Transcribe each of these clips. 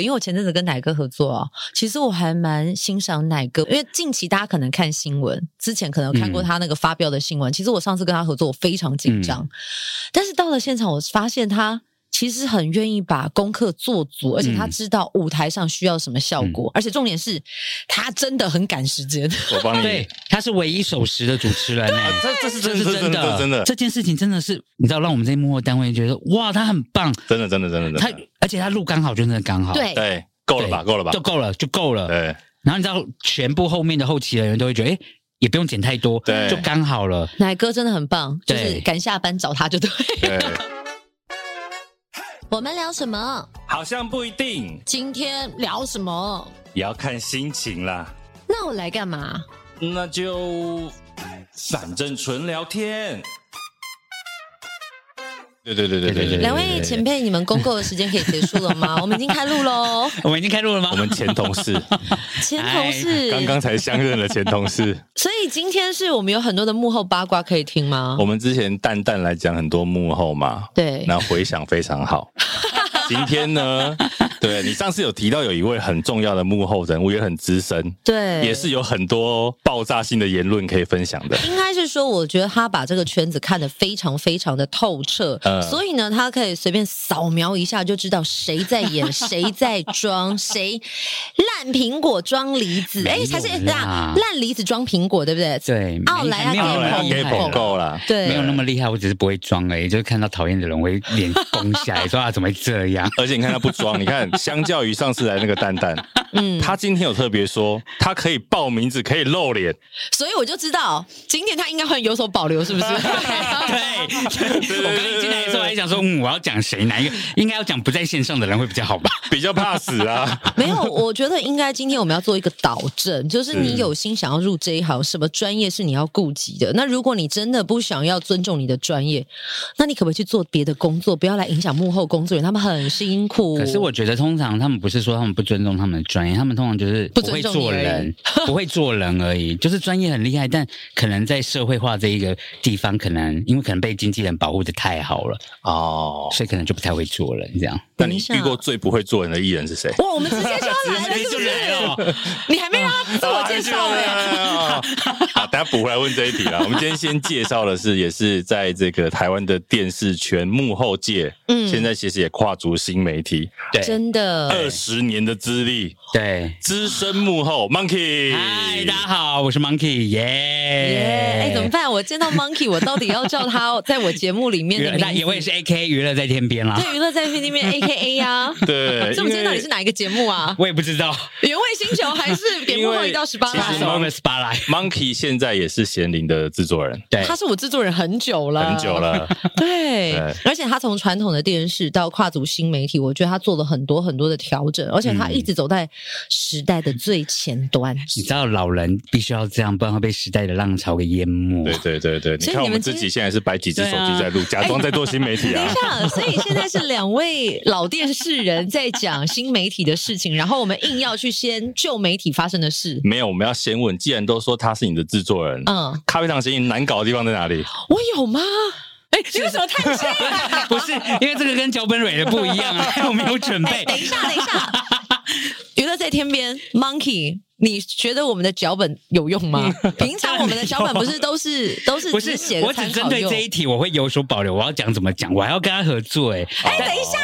因为我前阵子跟奶哥合作啊，其实我还蛮欣赏奶哥，因为近期大家可能看新闻，之前可能有看过他那个发飙的新闻。嗯、其实我上次跟他合作，我非常紧张，嗯、但是到了现场，我发现他其实很愿意把功课做足，而且他知道舞台上需要什么效果，嗯、而且重点是他真的很赶时间。我帮你，对，他是唯一守时的主持人。这这是真的，真的，真的，这件事情真的是，你知道，让我们这些幕后单位觉得，哇，他很棒，真的，真的，真的，他而且他录刚好就，真的刚好，对对。够了吧，够了吧，就够了，就够了。对，然后你知道，全部后面的后期的人都会觉得，哎，也不用剪太多，对，就刚好了。奶哥真的很棒，就是赶下班找他就对。对。我们聊什么？好像不一定。今天聊什么？也要看心情啦。那我来干嘛？那就反正纯聊天。对对对对对对，两位前辈，你们公购的时间可以结束了吗？我们已经开录喽。我们已经开录了吗？我们前同事，前同事，刚刚才相认了前同事。所以今天是我们有很多的幕后八卦可以听吗？我们之前淡淡来讲很多幕后嘛，对，那回想非常好。今天呢，对，你上次有提到有一位很重要的幕后人物，也很资深，对，也是有很多爆炸性的言论可以分享的。应该是说，我觉得他把这个圈子看得非常非常的透彻，嗯，所以呢，他可以随便扫描一下就知道谁在演，谁在装，谁烂苹果装梨子，哎，才是这样，烂梨子装苹果，对不对？对，奥莱啊，给捧。够了，对，没有那么厉害，我只是不会装而已，就是看到讨厌的人，我会脸绷下来，说啊，怎么会这样？而且你看他不装，你看相较于上次来那个蛋蛋，嗯，他今天有特别说他可以报名字，可以露脸，所以我就知道今天他应该会有所保留，是不是？对，我刚一进来的时候还想说，嗯，我要讲谁？哪一个应该要讲不在线上的人会比较好吧？比较怕死啊？没有，我觉得应该今天我们要做一个导正，就是你有心想要入这一行，什么专业是你要顾及的？那如果你真的不想要尊重你的专业，那你可不可以去做别的工作？不要来影响幕后工作人员，他们很辛苦。可是我觉得，通常他们不是说他们不尊重他们的专业，他们通常就是不会做人，不，不会做人而已。就是专业很厉害，但可能在社会化这一个地方，可能因为可能被经纪人保护的太好了哦，所以可能就不太会做人这样。那你遇过最不会做人的艺人是谁？哇，我们直接就要来了，是不是？你还没让他自我介绍呢。好，大家补回来问这一题啦。我们今天先介绍的是，也是在这个台湾的电视圈幕后界，嗯，现在其实也跨足新媒体，对，真的二十年的资历，对，资深幕后 Monkey。嗨，大家好，我是 Monkey，耶耶。哎，怎么办？我见到 Monkey，我到底要叫他 在我节目里面的名字？我也是 AK 娱乐在天边啦。对，娱乐在天边 AK。A 呀，对，这我们今天到底是哪一个节目啊？我也不知道，原味星球还是点幕后一到十八来？Monkey 现在也是贤龄的制作人，对，他是我制作人很久了，很久了，对，而且他从传统的电视到跨足新媒体，我觉得他做了很多很多的调整，而且他一直走在时代的最前端。你知道老人必须要这样，不然会被时代的浪潮给淹没。对对对对，你看我们自己现在是摆几只手机在录，假装在做新媒体啊。等一下，所以现在是两位老。老电视人在讲新媒体的事情，然后我们硬要去先旧媒体发生的事。没有，我们要先问，既然都说他是你的制作人，嗯，咖啡糖协议难搞的地方在哪里？我有吗？哎，你为什么叹气？不是，因为这个跟脚本蕊的不一样啊，我没有准备。等一下，等一下，娱乐在天边，Monkey。你觉得我们的脚本有用吗？平常我们的脚本不是都是都是只写的参考用？我只针对这一题我会有所保留，我要讲怎么讲，我还要跟他合作哎。哎，等一下，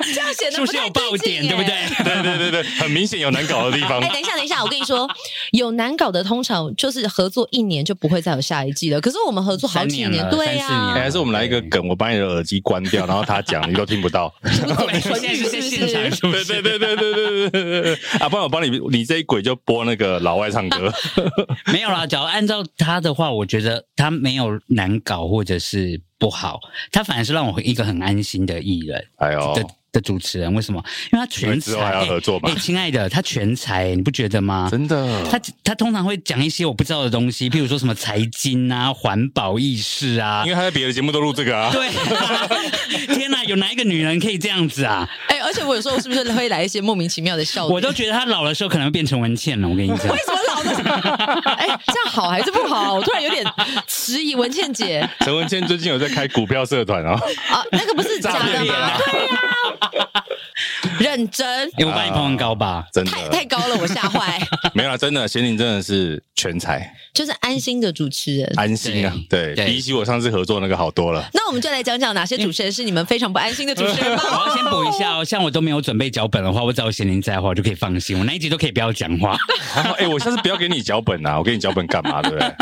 这样显得不是有爆点，对不对？对对对对，很明显有难搞的地方。哎，等一下，等一下，我跟你说，有难搞的通常就是合作一年就不会再有下一季了。可是我们合作好几年，对呀，还是我们来一个梗，我把你的耳机关掉，然后他讲你都听不到。现在是现场，对对对对对对对对啊！不然我帮你，你这一轨就播那个老外唱歌，没有啦。假如按照他的话，我觉得他没有难搞或者是不好，他反而是让我一个很安心的艺人。哎呦。的主持人为什么？因为他全才，还要合作嘛。哎，亲爱的，他全才，你不觉得吗？真的，他他通常会讲一些我不知道的东西，譬如说什么财经啊、环保意识啊。因为他在别的节目都录这个啊。对，天哪，有哪一个女人可以这样子啊？哎，而且我有时候是不是会来一些莫名其妙的笑？我都觉得他老的时候可能变成文倩了。我跟你讲，为什么老？好的，哎，这样好还是不好？我突然有点迟疑。文倩姐，陈文倩最近有在开股票社团哦。啊，那个不是假的吗？对呀。认真，因为我把你捧很高吧？真的太太高了，我吓坏。没有啦，真的，贤玲真的是全才，就是安心的主持人，安心啊。对，比起我上次合作那个好多了。那我们就来讲讲哪些主持人是你们非常不安心的主持人吧。我要先补一下哦，像我都没有准备脚本的话，我只要贤玲在的话，我就可以放心，我那一集都可以不要讲话。哎，我下次不要给你脚本啊，我给你脚本干嘛？对不对？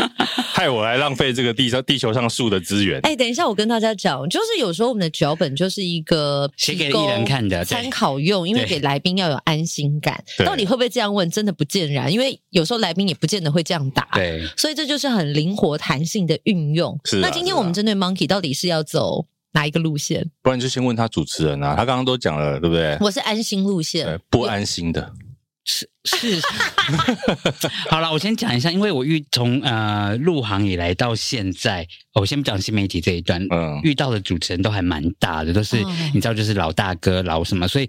害我来浪费这个地上地球上树的资源。哎，等一下，我跟大家讲，就是有时候我们的脚本就是一个写给艺人看的参考用，因为给来宾要有安心感。到底会不会这样问？真的不尽然，因为有时候来宾也不见得会这样答。对，所以这就是很灵活弹性的运用。是。那今天我们针对 Monkey 到底是要走哪一个路线？不然就先问他主持人啊，他刚刚都讲了，对不对？我是安心路线，不安心的。是是，好了，我先讲一下，因为我遇从呃入行以来到现在，我先不讲新媒体这一段，嗯，遇到的主持人都还蛮大的，都是、嗯、你知道，就是老大哥老什么，所以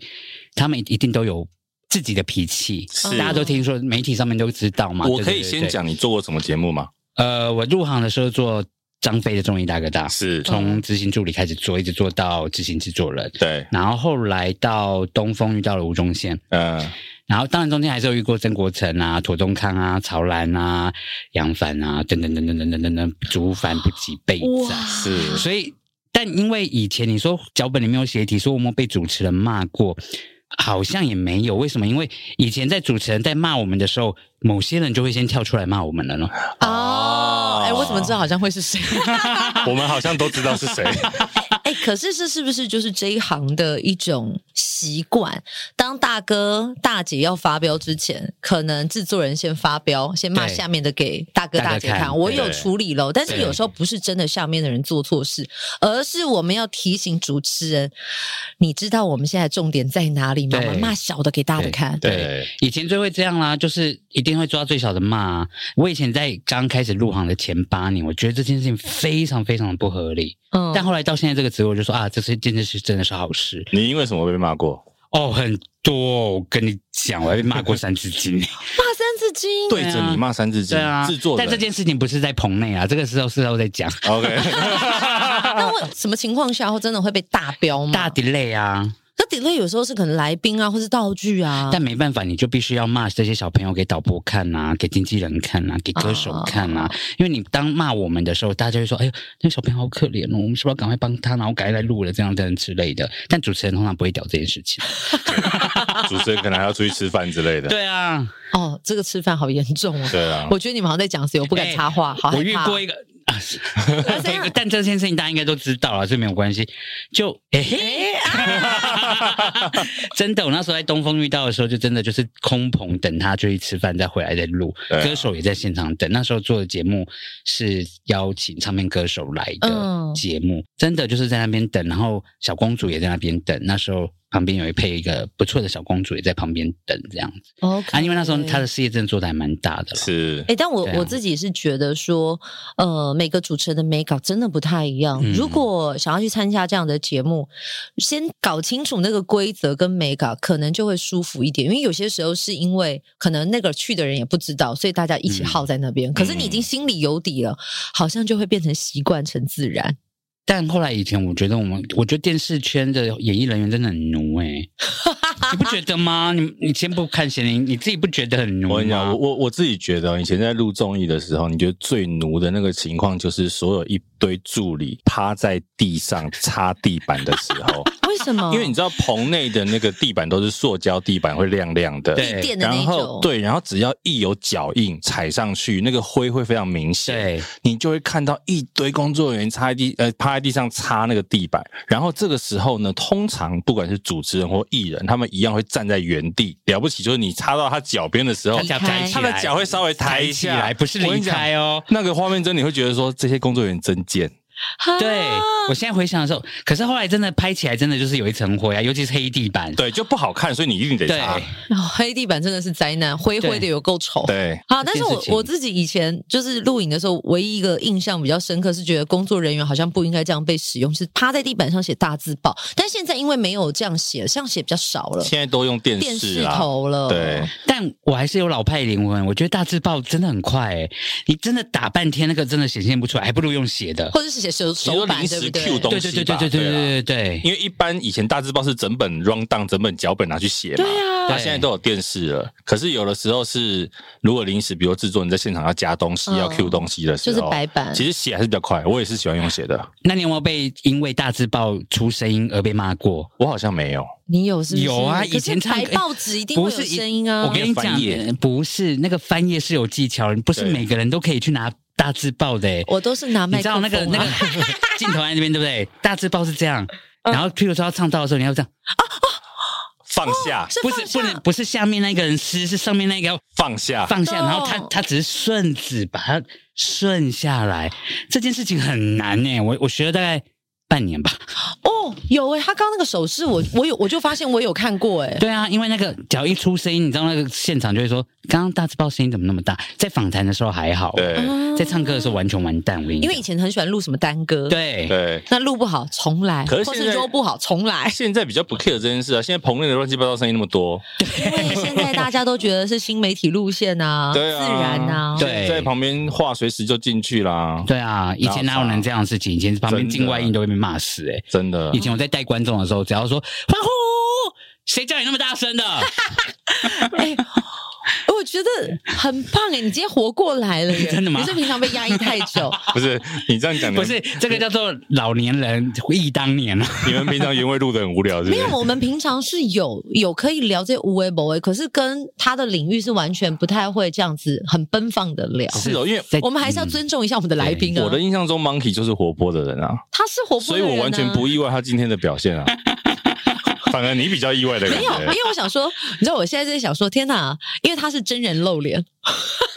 他们一定都有自己的脾气，是大家都听说媒体上面都知道嘛。我可以先讲你做过什么节目吗？呃，我入行的时候做张飞的综艺大哥大，是。从执行助理开始做，一直做到执行制作人，对，然后后来到东风遇到了吴宗宪，嗯。然后，当然中间还是有遇过曾国城啊、庹宗康啊、曹兰啊、杨凡啊等等等等等等等等，竹凡不及备载。哇。是，所以，但因为以前你说脚本里面有写题，说我们被主持人骂过，好像也没有。为什么？因为以前在主持人在骂我们的时候，某些人就会先跳出来骂我们了呢。哦，哎，我怎么知道好像会是谁？我们好像都知道是谁。哎，可是这是不是就是这一行的一种习惯？当大哥大姐要发飙之前，可能制作人先发飙，先骂下面的给大哥大姐看，看我有处理喽。但是有时候不是真的下面的人做错事，而是我们要提醒主持人，你知道我们现在重点在哪里吗？我们骂小的给大的看。对，对，以前最会这样啦，就是一定会抓最小的骂。我以前在刚开始入行的前八年，我觉得这件事情非常非常的不合理。嗯，但后来到现在这个我就说啊，这是这件事真的是好事。你因为什么被骂过？哦，很多。我跟你讲，我还被骂过三字经。骂三字经，对着你骂三字经。对啊，制作。但这件事情不是在棚内啊，这个时候事后再讲。OK。那我什么情况下会真的会被大飙吗？大 delay 啊。那 delay 有时候是可能来宾啊，或是道具啊，但没办法，你就必须要骂这些小朋友给导播看呐、啊，给经纪人看呐、啊，给歌手看呐、啊。哦、因为你当骂我们的时候，大家就会说：“哎呦，那个小朋友好可怜哦，我们是不是要赶快帮他，然后赶快来录了这样这样之类的。”但主持人通常不会屌这件事情，主持人可能还要出去吃饭之类的。对啊，哦，这个吃饭好严重哦。对啊，我觉得你们好像在讲谁，我不敢插话。好，我遇过一个。啊，但这件事情大家应该都知道了，这没有关系。就，欸欸啊、真的，我那时候在东风遇到的时候，就真的就是空棚等他出去吃饭，再回来再录。啊、歌手也在现场等。那时候做的节目是邀请唱片歌手来的节目，嗯、真的就是在那边等，然后小公主也在那边等。那时候。旁边有一配一个不错的小公主也在旁边等这样子。OK，啊，因为那时候他的事业真的做的还蛮大的。是，哎、欸，但我、啊、我自己是觉得说，呃，每个主持人的美稿真的不太一样。嗯、如果想要去参加这样的节目，先搞清楚那个规则跟美稿，可能就会舒服一点。因为有些时候是因为可能那个去的人也不知道，所以大家一起耗在那边。嗯、可是你已经心里有底了，嗯、好像就会变成习惯成自然。但后来以前，我觉得我们，我觉得电视圈的演艺人员真的很奴哎、欸，你不觉得吗？你你先不看咸宁，你自己不觉得很奴吗？我跟你讲，我我自己觉得，以前在录综艺的时候，你觉得最奴的那个情况，就是所有一堆助理趴在地上擦地板的时候。为什么？因为你知道棚内的那个地板都是塑胶地板，会亮亮的。对，然后对，然后只要一有脚印踩上去，那个灰会非常明显。对，你就会看到一堆工作人员擦地，呃，趴在地上擦那个地板。然后这个时候呢，通常不管是主持人或艺人，他们一样会站在原地。了不起就是你擦到他脚边的时候，他他的脚会稍微抬一下，不是离开哦。那个画面真的你会觉得说，这些工作人员真贱。对，我现在回想的时候，可是后来真的拍起来真的就是有一层灰啊，尤其是黑地板，对，就不好看，所以你一定得擦。哦，黑地板真的是灾难，灰灰的有够丑。对，好，但是我我自己以前就是录影的时候，唯一一个印象比较深刻是觉得工作人员好像不应该这样被使用，是趴在地板上写大字报。但现在因为没有这样写，这样写比较少了，现在都用电视电视头了。对，但我还是有老派灵魂，我觉得大字报真的很快诶，你真的打半天那个真的显现不出来，还不如用写的，或者是写手手时 Q 东西，对对对对对对对对，因为一般以前大字报是整本 run down 整本脚本拿去写嘛，对啊，他现在都有电视了。可是有的时候是，如果临时，比如制作人在现场要加东西、要 Q 东西的时候，就是白板。其实写还是比较快，我也是喜欢用写的。那你有没有被因为大字报出声音而被骂过？我好像没有。你有是不是？有啊，以前排报纸一定会有声音啊。我跟你讲，不是那个翻页是有技巧的，不是每个人都可以去拿。大字报的、欸，我都是拿麦克风、啊。你知道那个那个 镜头在那边对不对？大字报是这样，然后譬如说要唱到的时候，你要这样啊啊，放下，不是不能不是下面那个人撕，是上面那个要放下放下，然后他他只是顺子把它顺下来，这件事情很难呢、欸。我我学了大概。半年吧。哦，有哎、欸，他刚刚那个手势，我我有，我就发现我有看过哎、欸。对啊，因为那个脚一出声音，你知道那个现场就会说，刚刚大字报声音怎么那么大？在访谈的时候还好，对，在唱歌的时候完全完蛋。我跟你讲，因为以前很喜欢录什么单歌，对对，那录不好重来，可是或是说不好重来。现在比较不 care 这件事啊，现在棚内的乱七八糟声音那么多，因为现在大家都觉得是新媒体路线啊，对啊，自然啊，对，在旁边话随时就进去啦。对啊，以前哪有能这样的事情？以前旁边境外音都会被骂死哎、欸。真的，以前我在带观众的时候，只要说欢呼，谁叫你那么大声的？欸、我觉得很棒哎，你今天活过来了耶！真的吗？你是平常被压抑太久？不是，你这样讲的不是这个叫做老年人回忆当年了。你们平常原味录的很无聊是不是？没有，我们平常是有有可以聊这些无为不为，可是跟他的领域是完全不太会这样子很奔放的聊。是哦，因为我们还是要尊重一下我们的来宾啊。我的印象中，Monkey 就是活泼的人啊，他是活泼啊，所以我完全不意外他今天的表现啊。反而你比较意外的感觉，没有，因为我想说，你知道我现在在想说，天哪，因为他是真人露脸，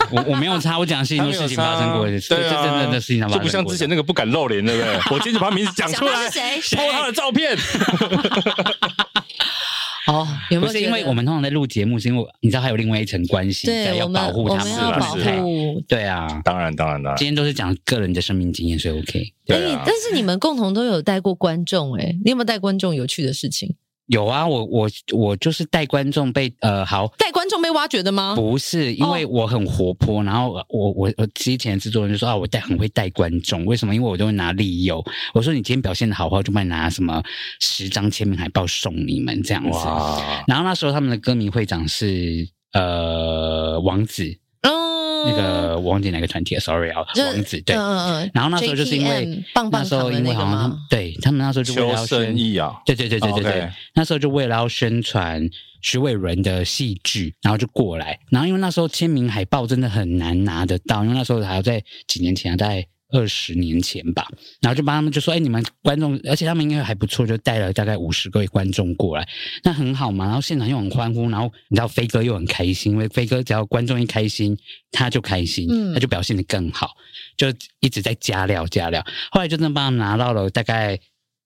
我我没有差，我讲的是很多事情发生过的，对，这真的的事情发生过，就不像之前那个不敢露脸，对不对？我今天就把名字讲出来，谁谁他的照片。哦，有没有？不是因为我们通常在录节目，是因为你知道还有另外一层关系，对要保护他们，要保护。对啊，当然，当然，当然。今天都是讲个人的生命经验，所以 OK。对，但是你们共同都有带过观众，哎，你有没有带观众有趣的事情？有啊，我我我就是带观众被呃好带观众被挖掘的吗？不是，因为我很活泼，然后我我我之前制作人就说啊，我带很会带观众，为什么？因为我都会拿利诱。我说你今天表现的好，我就帮你拿什么十张签名海报送你们这样子。然后那时候他们的歌迷会长是呃王子。那个我忘记哪个团体了，sorry 啊，王子对，然后那时候就是因为那时候因为好像他们对他们那时候就为了要宣意啊，对对对对对对，那时候就为了要宣传徐伟伦的戏剧，然后就过来，然后因为那时候签名海报真的很难拿得到，因为那时候还要在几年前啊，在。二十年前吧，然后就帮他们就说：“哎，你们观众，而且他们应该还不错，就带了大概五十个位观众过来，那很好嘛。然后现场又很欢呼，然后你知道飞哥又很开心，因为飞哥只要观众一开心，他就开心，嗯，他就表现得更好，就一直在加料加料。后来就真的帮他们拿到了大概。”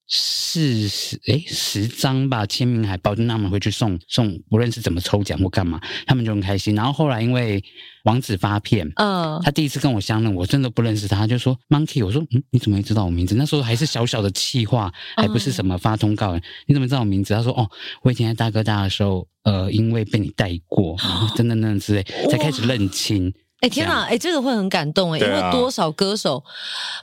四十哎十张吧签名海报，就那他们会去送送，不论是怎么抽奖或干嘛，他们就很开心。然后后来因为王子发片，嗯，他第一次跟我相认，我真的不认识他，他就说 Monkey，我说嗯，你怎么会知道我名字？那时候还是小小的气话，还不是什么发通告，你怎么知道我名字？他说哦，我以前在大哥大的时候，呃，因为被你带过，然后等等等等之类，才开始认亲。哎、欸、天哪！哎、欸，这个会很感动哎，因为多少歌手，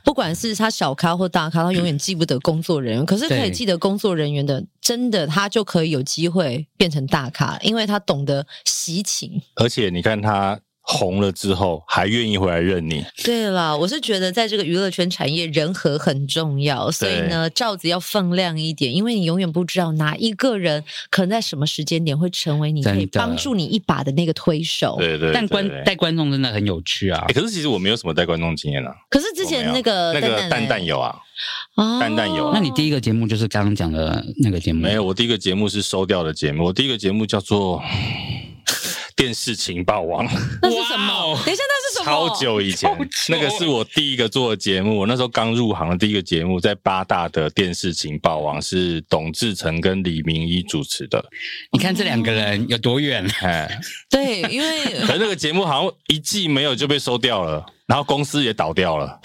不管是他小咖或大咖，他永远记不得工作人员，可是可以记得工作人员的，真的他就可以有机会变成大咖，因为他懂得习情。而且你看他。红了之后还愿意回来认你？对了，我是觉得在这个娱乐圈产业，人和很重要，所以呢，罩子要放亮一点，因为你永远不知道哪一个人可能在什么时间点会成为你可以帮助你一把的那个推手。对对，但观带观众真的很有趣啊！可是其实我没有什么带观众经验啊。可是之前那个那个蛋蛋有啊，蛋蛋有。那你第一个节目就是刚刚讲的那个节目？没有，我第一个节目是收掉的节目。我第一个节目叫做。电视情报网，那是什么？等一下，那是什么超久以前，那个是我第一个做的节目。我那时候刚入行的第一个节目，在八大的电视情报网，是董志成跟李明一主持的。你看这两个人有多远？哎，对，因为可是那个节目好像一季没有就被收掉了，然后公司也倒掉了。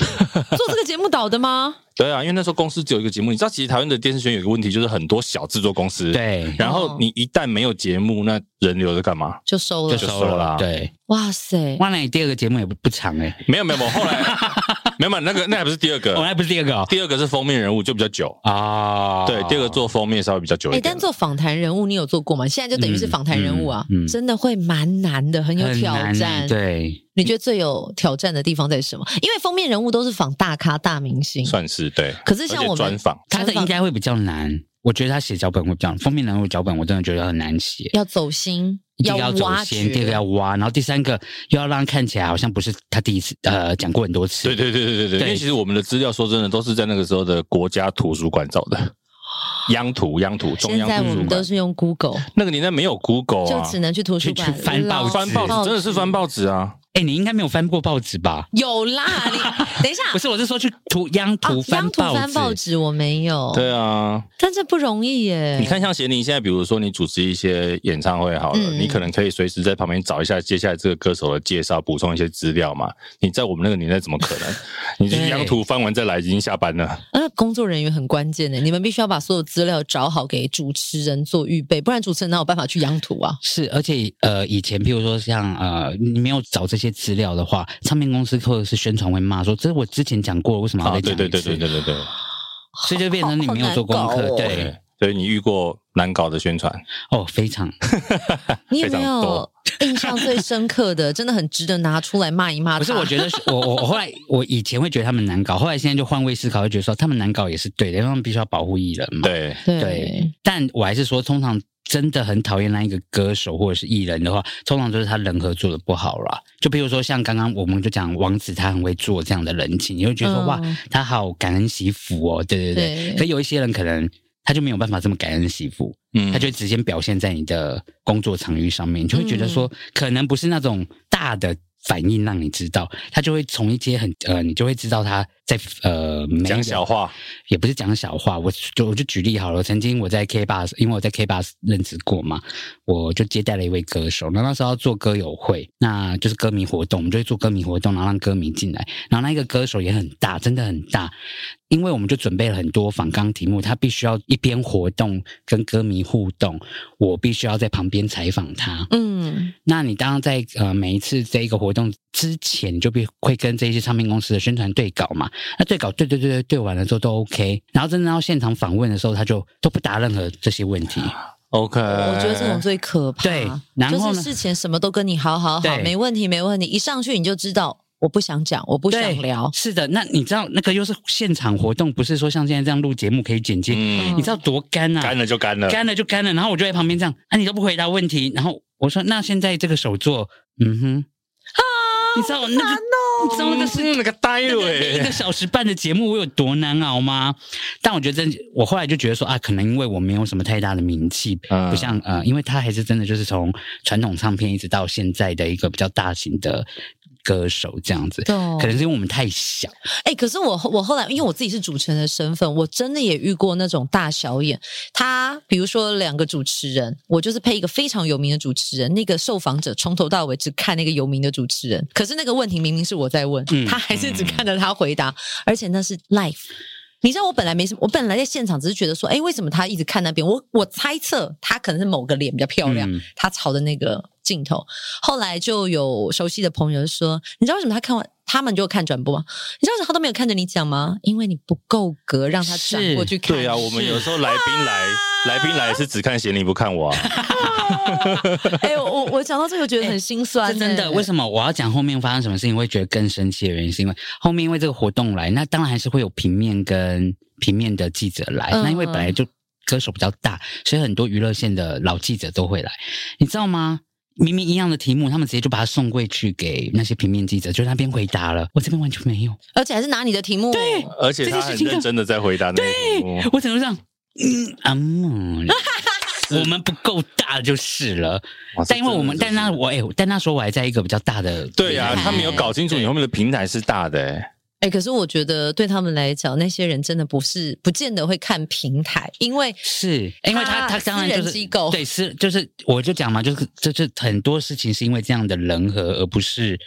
做这个节目倒的吗？对啊，因为那时候公司只有一个节目。你知道，其实台湾的电视圈有一个问题，就是很多小制作公司。对，然后你一旦没有节目，那人留着干嘛？就收了，就收了啦。对，哇塞，哇，那你第二个节目也不不长哎。没有没有，我后来 没有嘛，那个那还不是第二个，我还不是第二个，第二个是封面人物，就比较久啊。对，第二个做封面稍微比较久一点。哎，但做访谈人物你有做过吗？现在就等于是访谈人物啊，真的会蛮难的，很有挑战。对，你觉得最有挑战的地方在什么？因为封面人物都是访大咖大明星，算是对。可是像我们专访，他的应该会比较难。我觉得他写脚本会比较封面人物脚本，我真的觉得很难写。要走心，一定要走心，第二个要挖，然后第三个又要让他看起来好像不是他第一次呃讲过很多次。对对对对对对。因为其实我们的资料说真的都是在那个时候的国家图书馆找的，央图央图中央图书馆。现在我们都是用 Google，那个年代没有 Google 啊，就只能去图书馆翻报翻报纸，真的是翻报纸啊。哎，你应该没有翻过报纸吧？有啦，你等一下，不是，我是说去图央图翻报纸，央图翻报纸我没有。对啊，但这不容易耶。你看，像贤宁现在，比如说你主持一些演唱会好了，你可能可以随时在旁边找一下接下来这个歌手的介绍，补充一些资料嘛。你在我们那个年代怎么可能？你去央图翻完再来，已经下班了。那工作人员很关键的，你们必须要把所有资料找好，给主持人做预备，不然主持人哪有办法去央图啊？是，而且呃，以前譬如说像呃，你没有找这些资料的话。唱片公司或者是宣传会骂说：“这是我之前讲过，为什么要再讲一次？”对对对对对对对，所以就变成你没有做功课。对，所以你遇过难搞的宣传哦，非常。你有没有印象最深刻的？真的很值得拿出来骂一骂。不是，我觉得我我我后来我以前会觉得他们难搞，后来现在就换位思考，会觉得说他们难搞也是对的，因为他们必须要保护艺人嘛。对对，但我还是说，通常。真的很讨厌那一个歌手或者是艺人的话，通常就是他人和做的不好啦。就比如说像刚刚我们就讲王子，他很会做这样的人情，你会觉得说、嗯、哇，他好感恩惜福哦。对对对，对可有一些人可能他就没有办法这么感恩媳妇，嗯，他就直接表现在你的工作场域上面，你就会觉得说可能不是那种大的。反应让你知道，他就会从一些很呃，你就会知道他在呃讲小话，也不是讲小话。我就我就举例好了，曾经我在 K Bus，因为我在 K Bus 任职过嘛，我就接待了一位歌手。那那时候要做歌友会，那就是歌迷活动，我们就会做歌迷活动，然后让歌迷进来。然后那个歌手也很大，真的很大，因为我们就准备了很多访纲题目，他必须要一边活动跟歌迷互动，我必须要在旁边采访他。嗯，那你当然在呃每一次这一个活活动之前你就必会跟这些唱片公司的宣传对稿嘛？那对稿对对对对对完了之后都 OK，然后真正到现场访问的时候，他就都不答任何这些问题。OK，我觉得这种最可怕。对，然后就是事前什么都跟你好好好，没问题没问题，一上去你就知道我不想讲，我不想聊。是的，那你知道那个又是现场活动，不是说像现在这样录节目可以剪接，嗯、你知道多干啊？干了就干了，干了就干了。然后我就在旁边这样，啊，你都不回答问题，然后我说那现在这个手作，嗯哼。啊你知道那个，你知道那个是那个呆了一个小时半的节目，我有多难熬吗？但我觉得真，我后来就觉得说啊，可能因为我没有什么太大的名气，不像呃，因为他还是真的就是从传统唱片一直到现在的一个比较大型的。歌手这样子，可能是因为我们太小。哎、欸，可是我我后来，因为我自己是主持人的身份，我真的也遇过那种大小眼。他比如说两个主持人，我就是配一个非常有名的主持人，那个受访者从头到尾只看那个有名的主持人，可是那个问题明明是我在问，嗯、他还是只看着他回答，嗯、而且那是 live。你知道我本来没什么，我本来在现场只是觉得说，哎、欸，为什么他一直看那边？我我猜测他可能是某个脸比较漂亮，嗯、他朝的那个镜头。后来就有熟悉的朋友说，你知道为什么他看完他们就看转播？你知道他都没有看着你讲吗？因为你不够格让他转过去看。对啊，我们有时候来宾来，啊、来宾来是只看贤宁不看我啊。哎、欸，我我讲到这个觉得很心酸、欸。真的，为什么我要讲后面发生什么事情会觉得更生气的原因，是因为后面因为这个活动来，那当然还是会有平面跟平面的记者来。嗯、那因为本来就歌手比较大，所以很多娱乐线的老记者都会来，你知道吗？明明一样的题目，他们直接就把它送过去给那些平面记者，就那边回答了。我这边完全没有，而且还是拿你的题目。对，而且他很认真的在回答那个题目。对，我整个这样，嗯啊我们不够大就是了。但因为我们，但那我哎，但那时候我还在一个比较大的，对呀，他没有搞清楚你后面的平台是大的哎。哎，可是我觉得对他们来讲，那些人真的不是不见得会看平台，因为是因为他他当然就是机构，对，是就是我就讲嘛，就是就是很多事情是因为这样的人和，而不是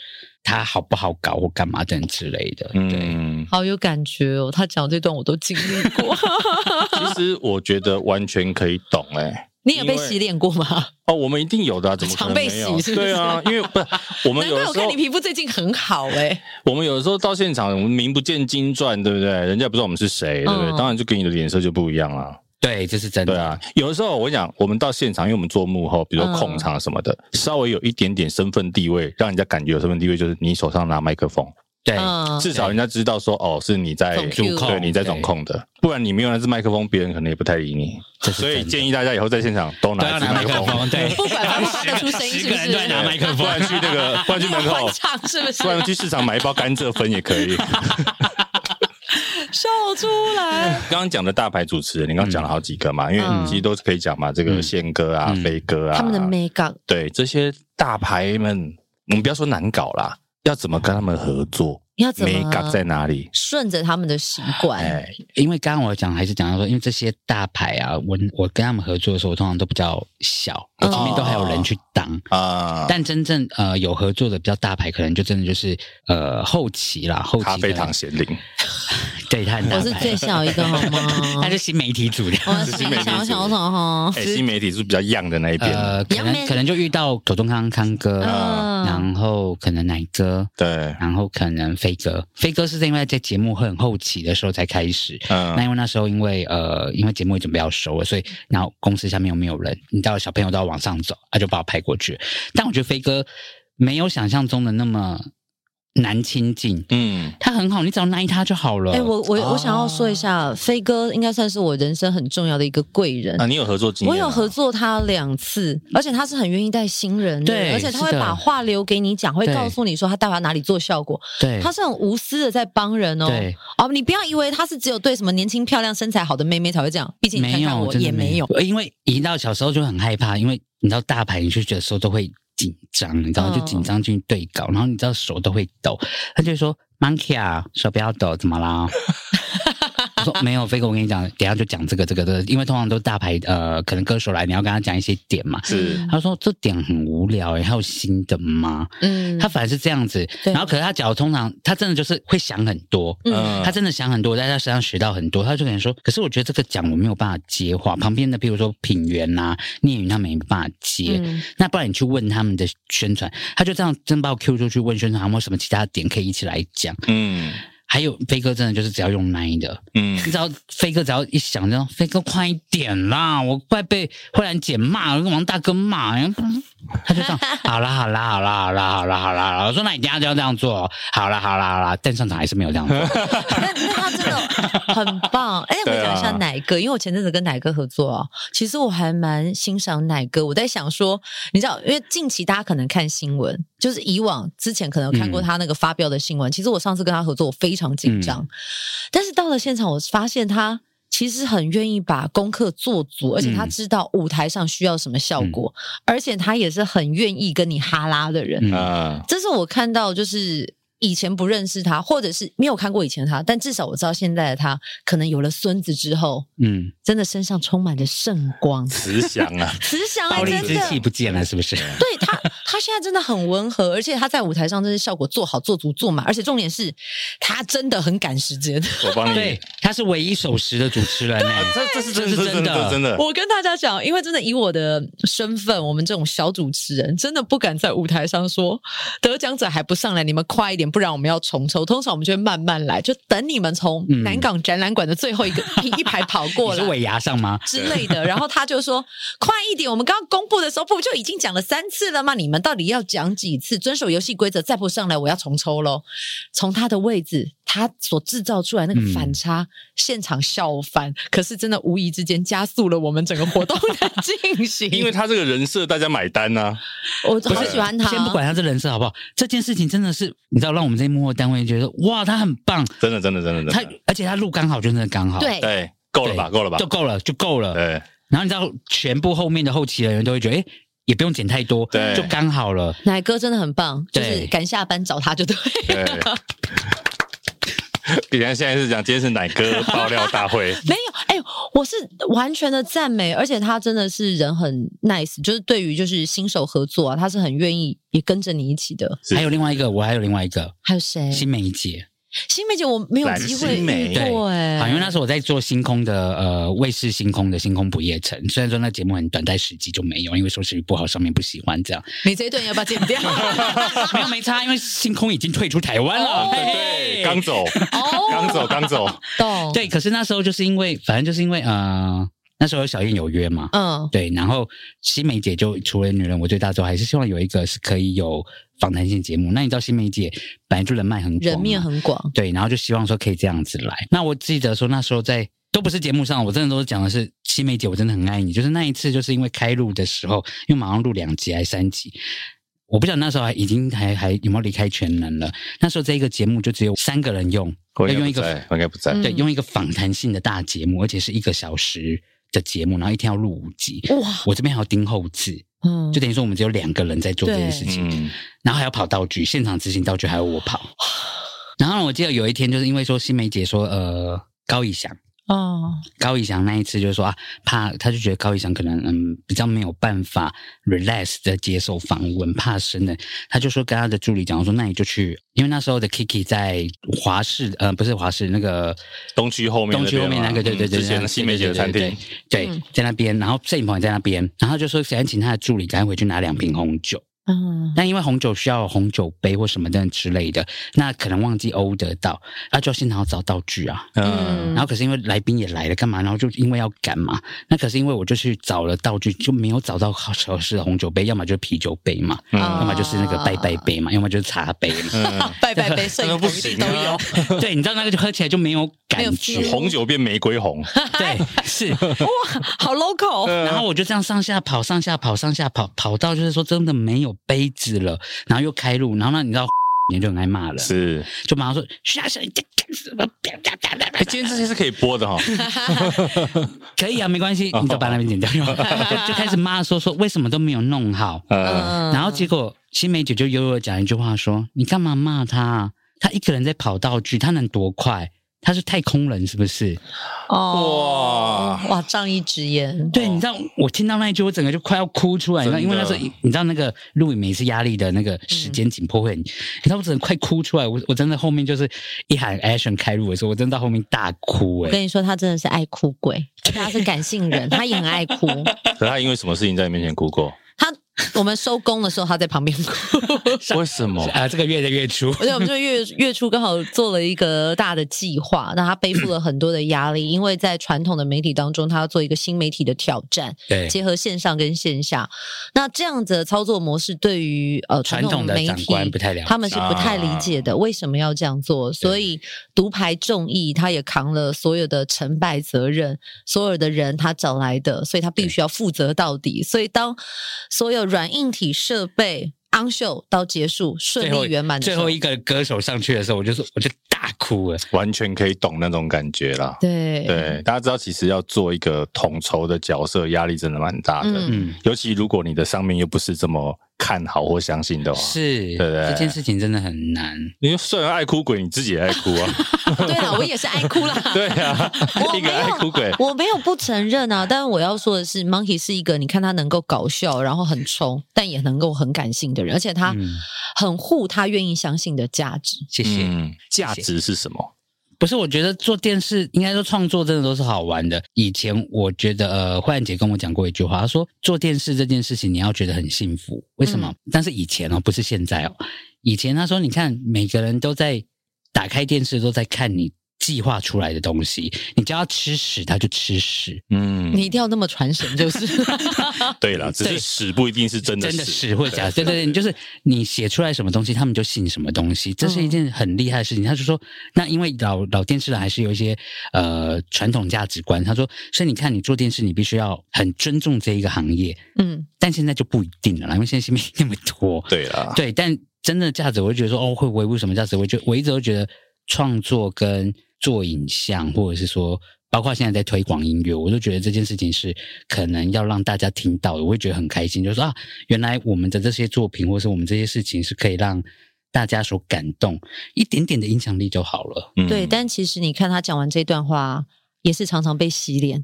他好不好搞或干嘛等之类的。对，嗯，好有感觉哦，他讲这段我都经历过。其实我觉得完全可以懂哎。你有被洗脸过吗？哦，我们一定有的，怎么可能没有？常被洗是不是？对啊，因为不是我们 有的时候，我看你皮肤最近很好哎、欸。我们有的时候到现场，我们名不见经传，对不对？人家不知道我们是谁，对不对？嗯、当然就跟你的脸色就不一样了。对，这是真的。对啊，有的时候我跟你讲，我们到现场，因为我们做幕后，比如说控场什么的，嗯、稍微有一点点身份地位，让人家感觉有身份地位，就是你手上拿麦克风。对，至少人家知道说，哦，是你在主控，对，你在总控的，不然你没有那支麦克风，别人可能也不太理你。所以建议大家以后在现场都拿支麦克风，对，不管他发得出声音是不是？拿麦克风，不然去那个，不然去门口唱是不是？不然去市场买一包甘蔗粉也可以。笑出来。刚刚讲的大牌主持人，你刚刚讲了好几个嘛，因为你其实都是可以讲嘛，这个宪哥啊、飞哥啊，他们的美感，对这些大牌们，我们不要说难搞啦。要怎么跟他们合作？要怎么？美感在哪里？顺着他们的习惯。哎，因为刚刚我讲还是讲到说，因为这些大牌啊，我我跟他们合作的时候，我通常都比较小，我前面都还有人去当啊。但真正呃有合作的比较大牌，可能就真的就是呃后期啦，后期咖啡糖贤龄。对，他很大牌。我是最小一个，好吗？他是新媒体组的。我是新媒体小小的哈。哎，新媒体是比较 young 的那一边。呃，可能可能就遇到左宗康康哥，然后可能奶哥，对，然后可能飞哥。飞哥是因为在节目很后期的时候才开始。嗯。那因为那时候因为呃，因为节目也准备要收了，所以然后公司下面又没有人，你知道小朋友都要往上走，他就把我派过去。但我觉得飞哥没有想象中的那么。难亲近，嗯，他很好，你只要耐他就好了。哎、欸，我我我想要说一下，哦、飞哥应该算是我人生很重要的一个贵人啊。你有合作经验？我有合作他两次，而且他是很愿意带新人的，对，而且他会把话留给你讲，会告诉你说他待会哪里做效果。对，他是很无私的在帮人哦。对，哦，你不要以为他是只有对什么年轻漂亮身材好的妹妹才会这样，毕竟你看看我也没有，因为一到小时候就很害怕，因为你知道大牌，你就觉得说都会。紧张，你知道，就紧张进去对稿，然后你知道手都会抖，他就说：“Monkey 啊，手不要抖，怎么啦？” 说 没有，飞哥，我跟你讲，等下就讲这个这个的，因为通常都是大牌呃，可能歌手来，你要跟他讲一些点嘛。是，他说这点很无聊，还有新的吗？嗯，他反而是这样子。然后可是他讲通常他真的就是会想很多，嗯，他真的想很多，在他身上学到很多。他就可能说，可是我觉得这个讲我没有办法接话，旁边的比如说品源呐、聂云他们也没办法接。那不然你去问他们的宣传，他就这样真把我 Q 出去问宣传，有没有什么其他点可以一起来讲？嗯。还有飞哥真的就是只要用奶的，嗯，你只要飞哥只要一想，这样飞哥快一点啦，我快被慧兰姐骂，跟王大哥骂，他就这样，好啦好啦好啦好啦好啦好啦，我说那你等下就要这样做，好啦好啦好啦，但上场还是没有这样做，那那他真的很棒。哎，我讲一下奶哥，因为我前阵子跟奶哥合作哦，其实我还蛮欣赏奶哥。我在想说，你知道，因为近期大家可能看新闻，就是以往之前可能有看过他那个发飙的新闻，其实我上次跟他合作，我非常。非常紧张，嗯、但是到了现场，我发现他其实很愿意把功课做足，而且他知道舞台上需要什么效果，嗯、而且他也是很愿意跟你哈拉的人。嗯、这是我看到就是。以前不认识他，或者是没有看过以前他，但至少我知道现在的他，可能有了孙子之后，嗯，真的身上充满着圣光，慈祥啊，慈祥、欸，暴力之气不见了，是不是？对他，他现在真的很温和，而且他在舞台上真的效果做好、做足、做满，而且重点是他真的很赶时间。我帮你，对，他是唯一守时的主持人，这这是真是真的，真的。我跟大家讲，因为真的以我的身份，我们这种小主持人，真的不敢在舞台上说得奖者还不上来，你们快一点。不然我们要重抽，通常我们就会慢慢来，就等你们从南港展览馆的最后一个一排跑过 来，是尾牙上吗 之类的？然后他就说：“快一点！我们刚刚公布的时候，不就已经讲了三次了吗？你们到底要讲几次？遵守游戏规则，再不上来，我要重抽喽！”从他的位置，他所制造出来那个反差，嗯、现场笑翻。可是真的无意之间加速了我们整个活动的进行，因为他这个人设大家买单啊。我好喜欢他。先不管他这人设好不好，这件事情真的是你知道让。我们这些幕后单位觉得哇，他很棒，真的，真的，真的，真的。他而且他录刚好，就真的刚好，对对，够了吧，够了吧，就够了，就够了。对。然后你知道，全部后面的后期的人都会觉得，哎，也不用剪太多，对，就刚好了。奶哥真的很棒，就是赶下班找他就对。对。比方现在是讲今天是奶哥爆料大会，没有，哎，我是完全的赞美，而且他真的是人很 nice，就是对于就是新手合作啊，他是很愿意也跟着你一起的。还有另外一个，我还有另外一个，还有谁？新梅姐。新梅姐，我没有机会遇过哎，好，因为那时候我在做星空的呃卫视星空的星空不夜城，虽然说那节目很短，但十集就没有，因为收视率不好，上面不喜欢这样。你这一段要不要剪掉？没有没差，因为星空已经退出台湾了，对，刚走，刚走，刚走。懂。对，可是那时候就是因为，反正就是因为呃。那时候小燕有约嘛？嗯，对，然后新梅姐就除了女人我最大之外，还是希望有一个是可以有访谈性节目。那你知道新梅姐本来就人脉很广，人面很广，对，然后就希望说可以这样子来。那我记得说那时候在都不是节目上，我真的都是讲的是新梅姐，我真的很爱你。就是那一次，就是因为开录的时候，因为马上录两集还是三集，我不晓得那时候还已经还还有没有离开全能了。那时候这一个节目就只有三个人用，要用一个应该不在，对，用一个访谈性的大节目，而且是一个小时。的节目，然后一天要录五集，哇！我这边还要盯后制，嗯，就等于说我们只有两个人在做这件事情，嗯、然后还要跑道具，现场执行道具还要我跑。然后我记得有一天，就是因为说新梅姐说，呃，高以翔。哦，高以翔那一次就是说啊，怕他就觉得高以翔可能嗯比较没有办法 relax 的接受访问，怕生的，他就说跟他的助理讲说，那你就去，因为那时候的 Kiki 在华视，呃不是华视那个东区后面，东区后面那个对对对，之前新梅姐的餐厅，对，在那边，然后摄影棚也在那边，然后就说想请他的助理赶快回去拿两瓶红酒。嗯，但因为红酒需要红酒杯或什么的之类的，那可能忘记欧得到，那就要现场要找道具啊。嗯，然后可是因为来宾也来了，干嘛？然后就因为要赶嘛，那可是因为我就去找了道具，就没有找到合适的红酒杯，要么就是啤酒杯嘛，嗯、要么就是那个拜拜杯嘛，要么就是茶杯嘛。嗯、拜拜杯、摄影不行都有。对，你知道那个就喝起来就没有感觉，红酒变玫瑰红。对，是哇，好 local。然后我就这样上下跑，上下跑，上下跑，跑到就是说真的没有。杯子了，然后又开路，然后呢，你知道，你就很爱骂了，是，就马上说徐大生你在干什么？哎，今天这些是可以播的哈，可以啊，没关系，你就把那边剪掉，就 就开始骂说说为什么都没有弄好，嗯，然后结果新梅姐就悠悠讲一句话说，你干嘛骂他？他一个人在跑道具，他能多快？他是太空人是不是？哦，哇哇，仗义直言。对，你知道我听到那一句，我整个就快要哭出来。你知道，因为那时候你知道那个录影每次压力的那个时间紧迫会很，你知道我整个快哭出来。我我真的后面就是一喊 action 开录的时候，我真的到后面大哭哎。我跟你说，他真的是爱哭鬼，他是感性人，他也很爱哭。可他因为什么事情在你面前哭过？他。我们收工的时候，他在旁边哭。为什么 啊？这个月的月初，而且我们这个月月初刚好做了一个大的计划，那他背负了很多的压力，因为在传统的媒体当中，他要做一个新媒体的挑战，对，结合线上跟线下。那这样子的操作模式，对于呃传统的媒体不太了解，他们是不太理解的，为什么要这样做？所以独排众议，他也扛了所有的成败责任，所有的人他找来的，所以他必须要负责到底。所以当所有软硬体设备 on show 到结束顺利圆满，最后一个歌手上去的时候，我就说，我就大哭了，完全可以懂那种感觉啦。对对，大家知道，其实要做一个统筹的角色，压力真的蛮大的。嗯，尤其如果你的上面又不是这么。看好或相信的话，是，对对，这件事情真的很难。你虽然爱哭鬼，你自己也爱哭啊。对啊，我也是爱哭啦。对啊，一个爱哭鬼，我没有不承认啊。但是我要说的是，Monkey 是一个你看他能够搞笑，然后很冲，但也能够很感性的人，而且他很护他愿意相信的价值。谢谢。嗯，价值是什么？不是，我觉得做电视应该说创作真的都是好玩的。以前我觉得，呃，慧兰姐跟我讲过一句话，她说做电视这件事情你要觉得很幸福，为什么？嗯、但是以前哦，不是现在哦。以前她说，你看每个人都在打开电视，都在看你。计划出来的东西，你叫他吃屎，他就吃屎。嗯，你一定要那么传神，就是。对了，只是屎不一定是真的真的屎或假。对对对，你就是你写出来什么东西，他们就信什么东西，这是一件很厉害的事情。他就说，那因为老老电视人还是有一些呃传统价值观。他说，所以你看，你做电视，你必须要很尊重这一个行业。嗯，但现在就不一定了，因为现在新闻那么多。对啊，对，但真的价值，我就觉得说，哦，会维护什么价值？我就我一直都觉得创作跟做影像，或者是说包括现在在推广音乐，我都觉得这件事情是可能要让大家听到的，我会觉得很开心，就是说啊，原来我们的这些作品，或是我们这些事情，是可以让大家所感动，一点点的影响力就好了。嗯、对，但其实你看他讲完这段话。也是常常被洗脸，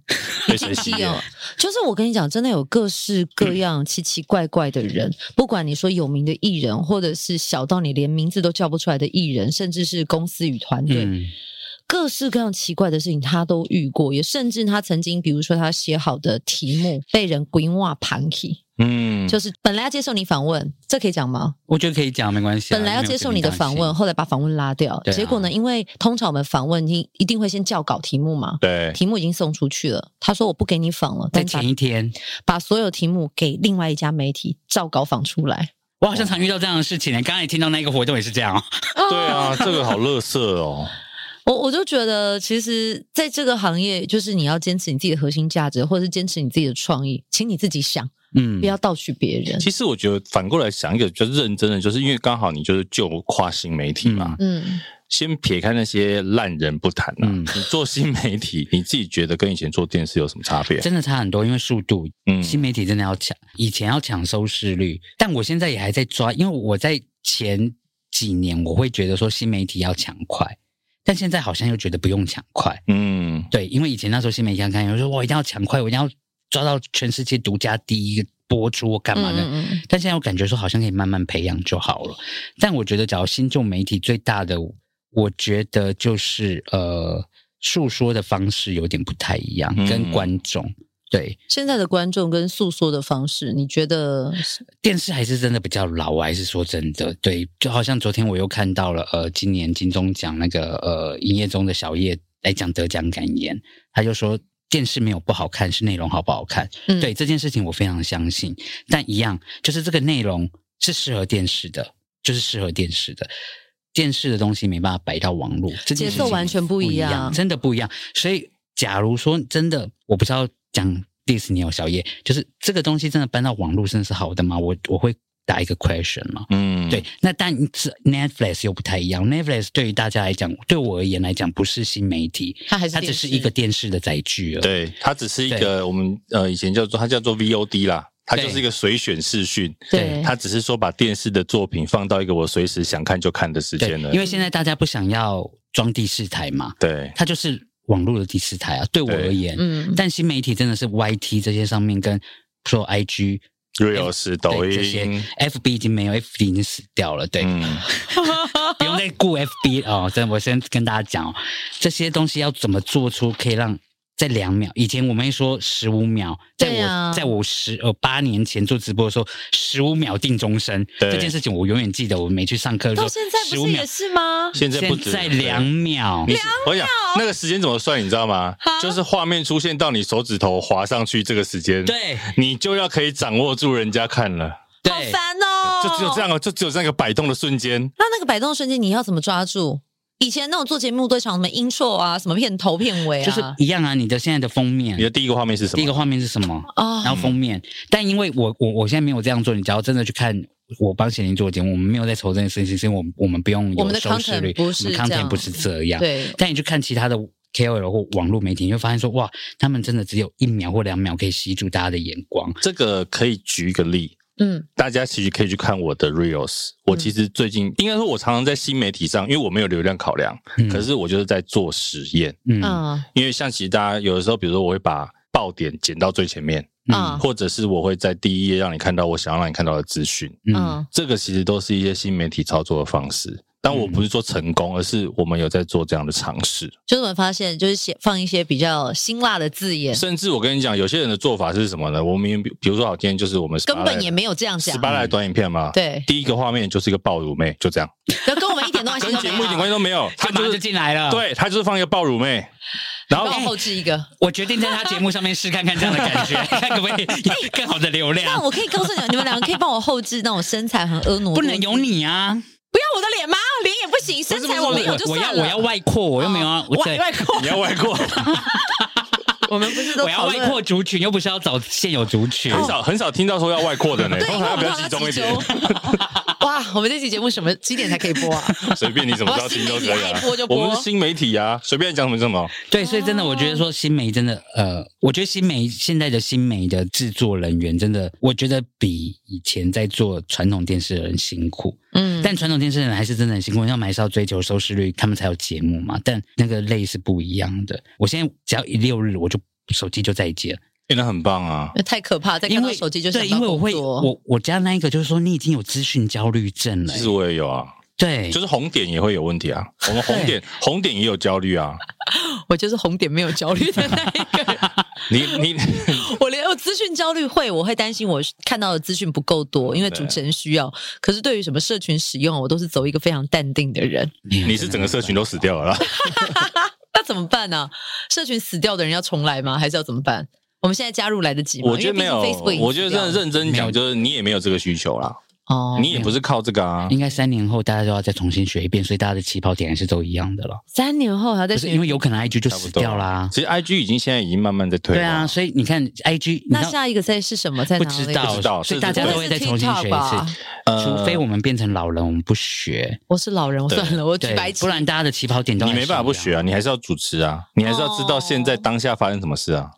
被谁洗脸？就是我跟你讲，真的有各式各样奇奇怪怪的人，不管你说有名的艺人，或者是小到你连名字都叫不出来的艺人，甚至是公司与团队。嗯各式各样奇怪的事情，他都遇过，也甚至他曾经，比如说他写好的题目被人鬼话盘起，嗯，就是本来要接受你访问，这可以讲吗？我觉得可以讲，没关系、啊。本来要接受你的访问，后来把访问拉掉，啊、结果呢？因为通常我们访问你一定会先校稿题目嘛，对，题目已经送出去了，他说我不给你访了，在前一天把所有题目给另外一家媒体照稿访出来。我好像常遇到这样的事情呢，刚才听到那个活动也是这样哦。对啊，这个好乐色哦。我我就觉得，其实在这个行业，就是你要坚持你自己的核心价值，或者是坚持你自己的创意，请你自己想，嗯，不要盗取别人。其实我觉得反过来想一个比较认真的，就是因为刚好你就是就跨新媒体嘛，嗯，先撇开那些烂人不谈啊，嗯，你做新媒体，你自己觉得跟以前做电视有什么差别？真的差很多，因为速度，嗯，新媒体真的要抢，以前要抢收视率，但我现在也还在抓，因为我在前几年我会觉得说新媒体要抢快。但现在好像又觉得不用抢快，嗯，对，因为以前那时候新媒体看看，有人说我一定要抢快，我一定要抓到全世界独家第一个播出，我干嘛的？嗯嗯，但现在我感觉说好像可以慢慢培养就好了。但我觉得，假如新旧媒体最大的，我觉得就是呃，诉说的方式有点不太一样，跟观众。嗯对，现在的观众跟诉说的方式，你觉得电视还是真的比较老？我还是说真的？对，就好像昨天我又看到了，呃，今年金钟奖那个呃，营业中的小叶来讲得奖感言，他就说电视没有不好看，是内容好不好看。嗯，对这件事情我非常相信，但一样就是这个内容是适合电视的，就是适合电视的，电视的东西没办法摆到网络，这节奏完全不一样，真的不一样。所以，假如说真的，我不知道。讲迪士尼哦，小叶，就是这个东西真的搬到网络真的是好的吗？我我会打一个 question 嘛。嗯，对。那但是 Netflix 又不太一样，Netflix 对于大家来讲，对我而言来讲，不是新媒体，它还是它只是一个电视的载具了。对，它只是一个我们呃以前叫做它叫做 VOD 啦，它就是一个随选视讯。对，它只是说把电视的作品放到一个我随时想看就看的时间了。因为现在大家不想要装第四台嘛，对，它就是。网络的第四台啊，对我而言，嗯，但新媒体真的是 YT 这些上面跟说 IG、又有是、抖音这些，FB 已经没有，FB 已经死掉了，对，嗯、不用再顾 FB 哦。真的，我先跟大家讲哦，这些东西要怎么做出可以让。在两秒以前，我们会说十五秒。在我、啊、在我十呃八年前做直播的时候，十五秒定终身这件事情，我永远记得。我没去上课的时候，到现在不是也是吗？现在不止在两秒。两秒，我想那个时间怎么算？你知道吗？就是画面出现到你手指头滑上去这个时间，对，你就要可以掌握住人家看了。好烦哦！就只有这样，就只有这样一个摆动的瞬间。那那个摆动的瞬间，你要怎么抓住？以前那种做节目都想什么 intro 啊，什么片头片尾啊，就是一样啊。你的现在的封面，你的第一个画面是什么？第一个画面是什么？啊，然后封面。但因为我我我现在没有这样做，你只要真的去看我帮贤玲做节目，我们没有在筹这件事情，是因为我们我们不用有收视率，我们的 content 不是这样。对。但你去看其他的 KOL 或网络媒体，你会发现说，哇，他们真的只有一秒或两秒可以吸住大家的眼光。这个可以举一个例。嗯，大家其实可以去看我的 reels。我其实最近应该说，我常常在新媒体上，因为我没有流量考量，可是我就是在做实验。嗯，因为像其实大家有的时候，比如说我会把爆点剪到最前面，嗯，或者是我会在第一页让你看到我想要让你看到的资讯。嗯，这个其实都是一些新媒体操作的方式。但我不是说成功，而是我们有在做这样的尝试。就是我们发现，就是写放一些比较辛辣的字眼。甚至我跟你讲，有些人的做法是什么呢？我们比比如说，好，今天就是我们根本也没有这样讲。十八来短影片嘛，对，第一个画面就是一个爆乳妹，就这样，跟跟我们一点关系都没有，跟节目一点关系都没有，他马上就进来了。对，他就是放一个爆乳妹，然后后置一个。我决定在他节目上面试看看这样的感觉，看可不可以有更好的流量。那我可以告诉你们，你们两个可以帮我后置那种身材很婀娜，不能有你啊。不要我的脸吗？脸也不行，身材我没有就算了。我要我要外扩，我又没有啊，外外扩，你要外扩。我们不是都我要外扩族群，又不是要找现有族群，很少很少听到说要外扩的呢，通常要比较集中一点。哇，我们这期节目什么几点才可以播啊？随便你怎么时候听都可以啊。播就播。我们是新媒体啊，随便讲什么什么。对，所以真的，我觉得说新媒真的，呃，我觉得新媒现在的新媒的制作人员真的，我觉得比以前在做传统电视的人辛苦。嗯，但传统电视的人还是真的很辛苦，要还是要追求收视率，他们才有节目嘛。但那个累是不一样的。我现在只要一六日，我就手机就再见。变得很棒啊！太可怕，在看到手机就想到对，因为我会我我家那一个就是说，你已经有资讯焦虑症了。其实我也有啊，对，就是红点也会有问题啊。我们红点红点也有焦虑啊。我就是红点没有焦虑的那一个。你你 我连有资讯焦虑会，我会担心我看到的资讯不够多，因为主持人需要。可是对于什么社群使用，我都是走一个非常淡定的人。你是整个社群都死掉了啦，那怎么办呢、啊？社群死掉的人要重来吗？还是要怎么办？我们现在加入来得及吗？我觉得没有，我觉得真的认真讲，就是你也没有这个需求啦。哦，你也不是靠这个啊。应该三年后大家都要再重新学一遍，所以大家的起跑点还是都一样的了。三年后还要再学，因为有可能 IG 就死掉啦。其实 IG 已经现在已经慢慢在退了。对啊，所以你看 IG，那下一个赛是什么？在哪里？不知道，不知道，所以大家都会再重新学一次。除非我们变成老人，我们不学。我是老人，我算了，我举白旗。不然大家的起跑点都你没办法不学啊，你还是要主持啊，你还是要知道现在当下发生什么事啊。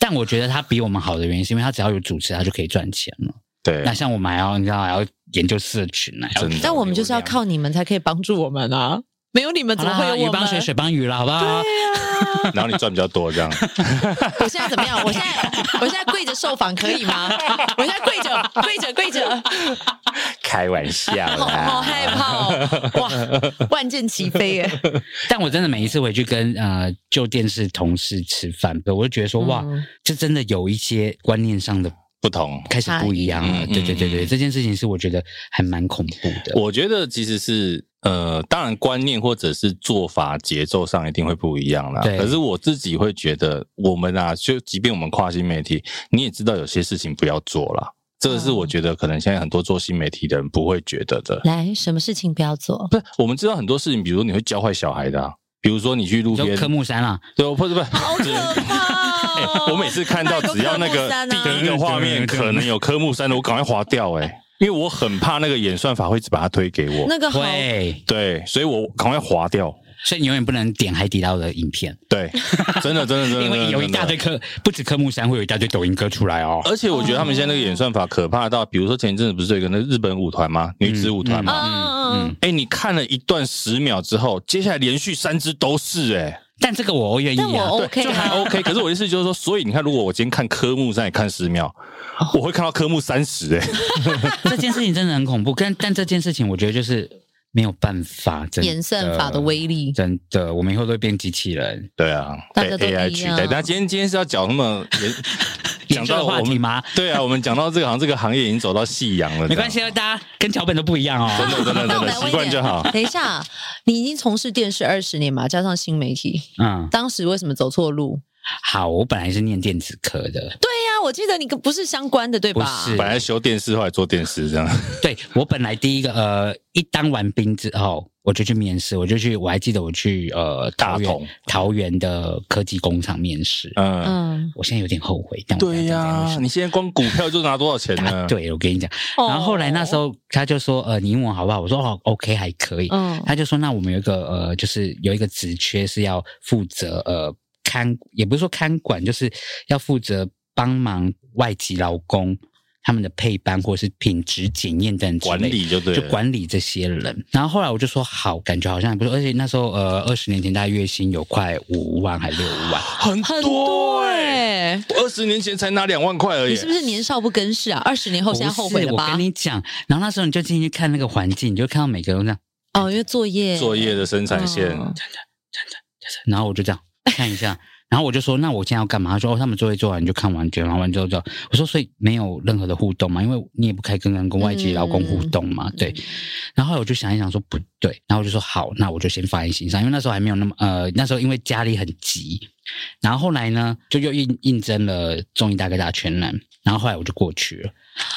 但我觉得他比我们好的原因，是因为他只要有主持，他就可以赚钱了。对，那像我们还要，你知道，还要研究社群啊。但我们就是要靠你们才可以帮助我们啊！没有你们怎么会有我们？鱼帮水，水帮鱼了，好不好？对啊。然后你赚比较多，这样。我现在怎么样？我现在 我现在跪着受访可以吗？我现在跪着跪着跪着。开玩笑，好，好害怕哦！哇，万箭齐飞耶！但我真的每一次回去跟呃旧电视同事吃饭，我就觉得说哇，这真的有一些观念上的不同，开始不一样了。对对对对，这件事情是我觉得还蛮恐怖的。我觉得其实是呃，当然观念或者是做法节奏上一定会不一样啦。可是我自己会觉得，我们啊，就即便我们跨新媒体，你也知道有些事情不要做啦。这个是我觉得可能现在很多做新媒体的人不会觉得的。来，什么事情不要做？不是，我们知道很多事情，比如你会教坏小孩的，啊，比如说你去路边。科目三啊？对，不是不是。好可怕，哦！我每次看到只要那个第一个画面可能有科目三的，我赶快划掉哎，因为我很怕那个演算法会一直把它推给我。那个会，对，所以我赶快划掉。所以你永远不能点海底捞的影片，对，真的真的 真的，因为有一大堆科，不止科目三，会有一大堆抖音歌出来哦。而且我觉得他们现在那个演算法可怕到，比如说前一阵子不是有一个那日本舞团吗？女子舞团吗？嗯嗯。哎，你看了一段十秒之后，接下来连续三支都是哎，但这个我愿意啊，对，就还 OK。可是我的意思就是说，所以你看，如果我今天看科目三也看十秒，我会看到科目三十哎，这件事情真的很恐怖。但但这件事情，我觉得就是。没有办法，真演算法的威力，真的，我们以后都会变机器人。对啊，被 AI 取代。那今天今天是要讲那么严肃的话题吗？对啊，我们讲到这个，好像这个行业已经走到夕阳了。没关系，大家跟脚本都不一样哦。真的，真的，真的，习惯就好。等一下，你已经从事电视二十年嘛，加上新媒体，嗯，当时为什么走错路？好，我本来是念电子科的。对呀。我记得你不是相关的对吧？不是，本来修电视，后来做电视这样。对，我本来第一个呃，一当完兵之后，我就去面试，我就去，我还记得我去呃桃园桃园的科技工厂面试。嗯嗯，我现在有点后悔。但对呀、啊，你现在光股票就拿多少钱呢？对，我跟你讲。然后后来那时候他就说呃，你英文好不好？我说哦，OK 还可以。嗯，他就说那我们有一个呃，就是有一个职缺是要负责呃看，也不是说看管，就是要负责。帮忙外籍劳工他们的配班或是品质检验等管理就对，就管理这些人。然后后来我就说好，感觉好像也不是，而且那时候呃二十年前大概月薪有快五万还六万，很多哎、欸！二十年前才拿两万块而已。你是不是年少不更事啊？二十年后现在后悔了吧？我跟你讲，然后那时候你就进去看那个环境，你就看到每个人这样哦，因为作业作业的生产线，真的真的真的，然后我就这样看一下。然后我就说，那我现在要干嘛？他说，哦，他们作业做完你就看完，卷完完之后就我说，所以没有任何的互动嘛，因为你也不可以跟人跟外籍劳工互动嘛，嗯、对。然后我就想一想说不对，然后我就说好，那我就先放在心上，因为那时候还没有那么呃，那时候因为家里很急。然后后来呢，就又应应征了综艺大哥大全男，然后后来我就过去了。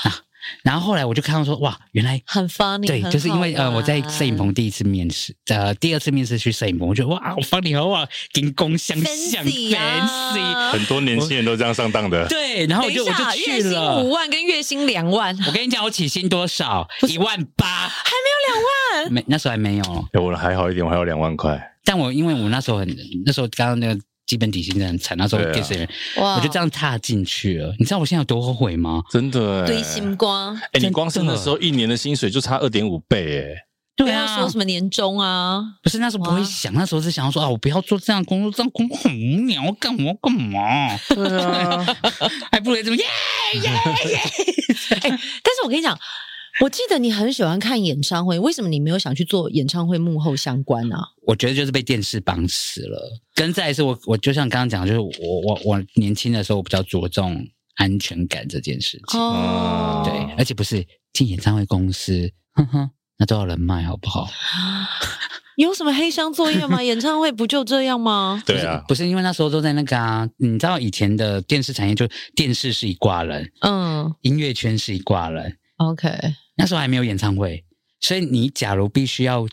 啊然后后来我就看到说，哇，原来很 funny，对，就是因为呃，我在摄影棚第一次面试，呃，第二次面试去摄影棚，我觉得哇，好 funny 好哇，跟工相像 fancy，很多年轻人都这样上当的。对，然后我就我就去了，月薪五万跟月薪两万，我跟你讲，我起薪多少？一万八，还没有两万，没，那时候还没有。有我还好一点，我还有两万块。但我因为我那时候很，那时候刚刚那个。基本底薪真的很惨，那时候给谁？我就这样踏进去了。你知道我现在有多后悔吗？真的，堆星光。哎，你光是那时候一年的薪水就差二点五倍，哎。对啊，说什么年终啊？不是那时候不会想，那时候是想要说啊，我不要做这样工作，这样工作很无聊，干嘛干嘛？对啊，还不如怎么耶耶耶！哎，但是我跟你讲。我记得你很喜欢看演唱会，为什么你没有想去做演唱会幕后相关呢、啊？我觉得就是被电视绑死了。跟再一次我，我就像刚刚讲，就是我我我年轻的时候，我比较着重安全感这件事情。哦，对，而且不是进演唱会公司，哼哼，那都要人脉，好不好？有什么黑箱作业吗？演唱会不就这样吗？对啊，不是因为那时候都在那个啊，你知道以前的电视产业就电视是一挂人，嗯，音乐圈是一挂人，OK。那时候还没有演唱会，所以你假如必须要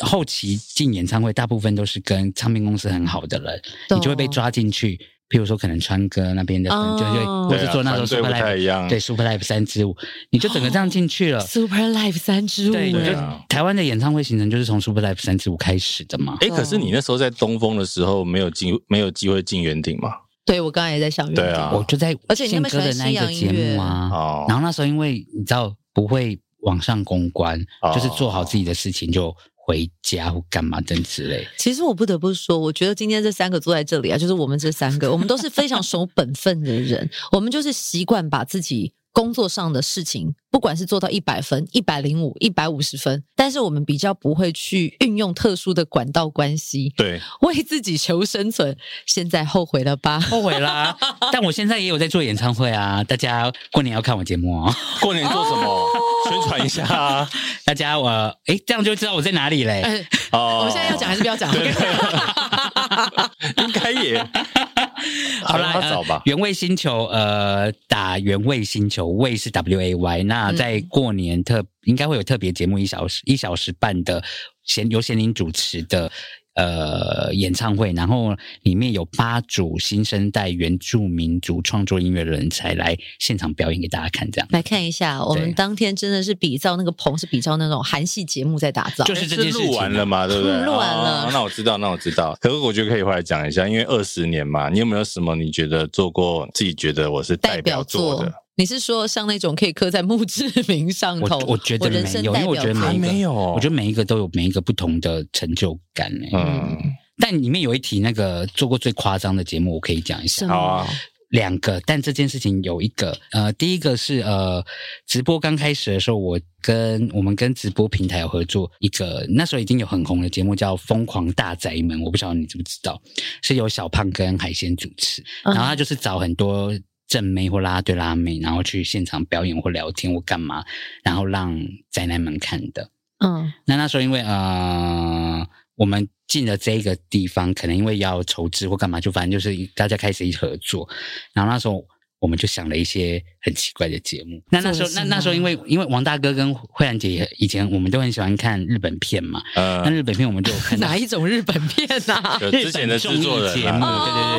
后期进演唱会，大部分都是跟唱片公司很好的人，你就会被抓进去。譬如说，可能川哥那边的，就就或是做那时候 Super Life，对 Super Life 三支舞，你就整个这样进去了。Super Life 三支舞，对，就台湾的演唱会行程就是从 Super Life 三支舞开始的嘛。哎，可是你那时候在东风的时候，没有进，没有机会进圆顶吗？对，我刚才也在想对啊，我就在宪歌的那一个节目啊。哦，然后那时候因为你知道不会。网上公关、oh. 就是做好自己的事情就回家或干嘛等之类。其实我不得不说，我觉得今天这三个坐在这里啊，就是我们这三个，我们都是非常守本分的人，我们就是习惯把自己。工作上的事情，不管是做到一百分、一百零五、一百五十分，但是我们比较不会去运用特殊的管道关系，对，为自己求生存。现在后悔了吧？后悔啦！但我现在也有在做演唱会啊，大家过年要看我节目哦。过年做什么？哦、宣传一下啊！大家我哎，这样就知道我在哪里嘞。哎、哦，我们现在要讲还是不要讲？应该也。好啦，找吧。原味星球，呃，打原味星球，味是 W A Y。那在过年特、嗯、应该会有特别节目，一小时一小时半的贤由贤玲主持的。呃，演唱会，然后里面有八组新生代原住民族创作音乐人才来现场表演给大家看，这样来看一下。我们当天真的是比照那个棚，是比照那种韩系节目在打造，就是这件事录完了嘛，对不对？录完了、哦，那我知道，那我知道。可是我觉得可以回来讲一下，因为二十年嘛，你有没有什么你觉得做过自己觉得我是代表作的？你是说像那种可以刻在墓志铭上头？我，我觉得没有，因为我觉得每一个没有，我觉得每一个都有每一个不同的成就感。嗯，但里面有一题那个做过最夸张的节目，我可以讲一下。好啊，两个，但这件事情有一个，呃，第一个是呃，直播刚开始的时候，我跟我们跟直播平台有合作一个，那时候已经有很红的节目叫《疯狂大宅门》，我不晓得你知不知道，是由小胖跟海鲜主持，然后他就是找很多。正妹或拉对拉妹，然后去现场表演或聊天或干嘛，然后让宅男们看的。嗯，那那时候因为呃，我们进了这个地方，可能因为要筹资或干嘛，就反正就是大家开始一合作，然后那时候。我们就想了一些很奇怪的节目。那那时候，那那时候，因为因为王大哥跟慧兰姐以前我们都很喜欢看日本片嘛。呃，那日本片我们就看 哪一种日本片啊？之前的制作人 节目，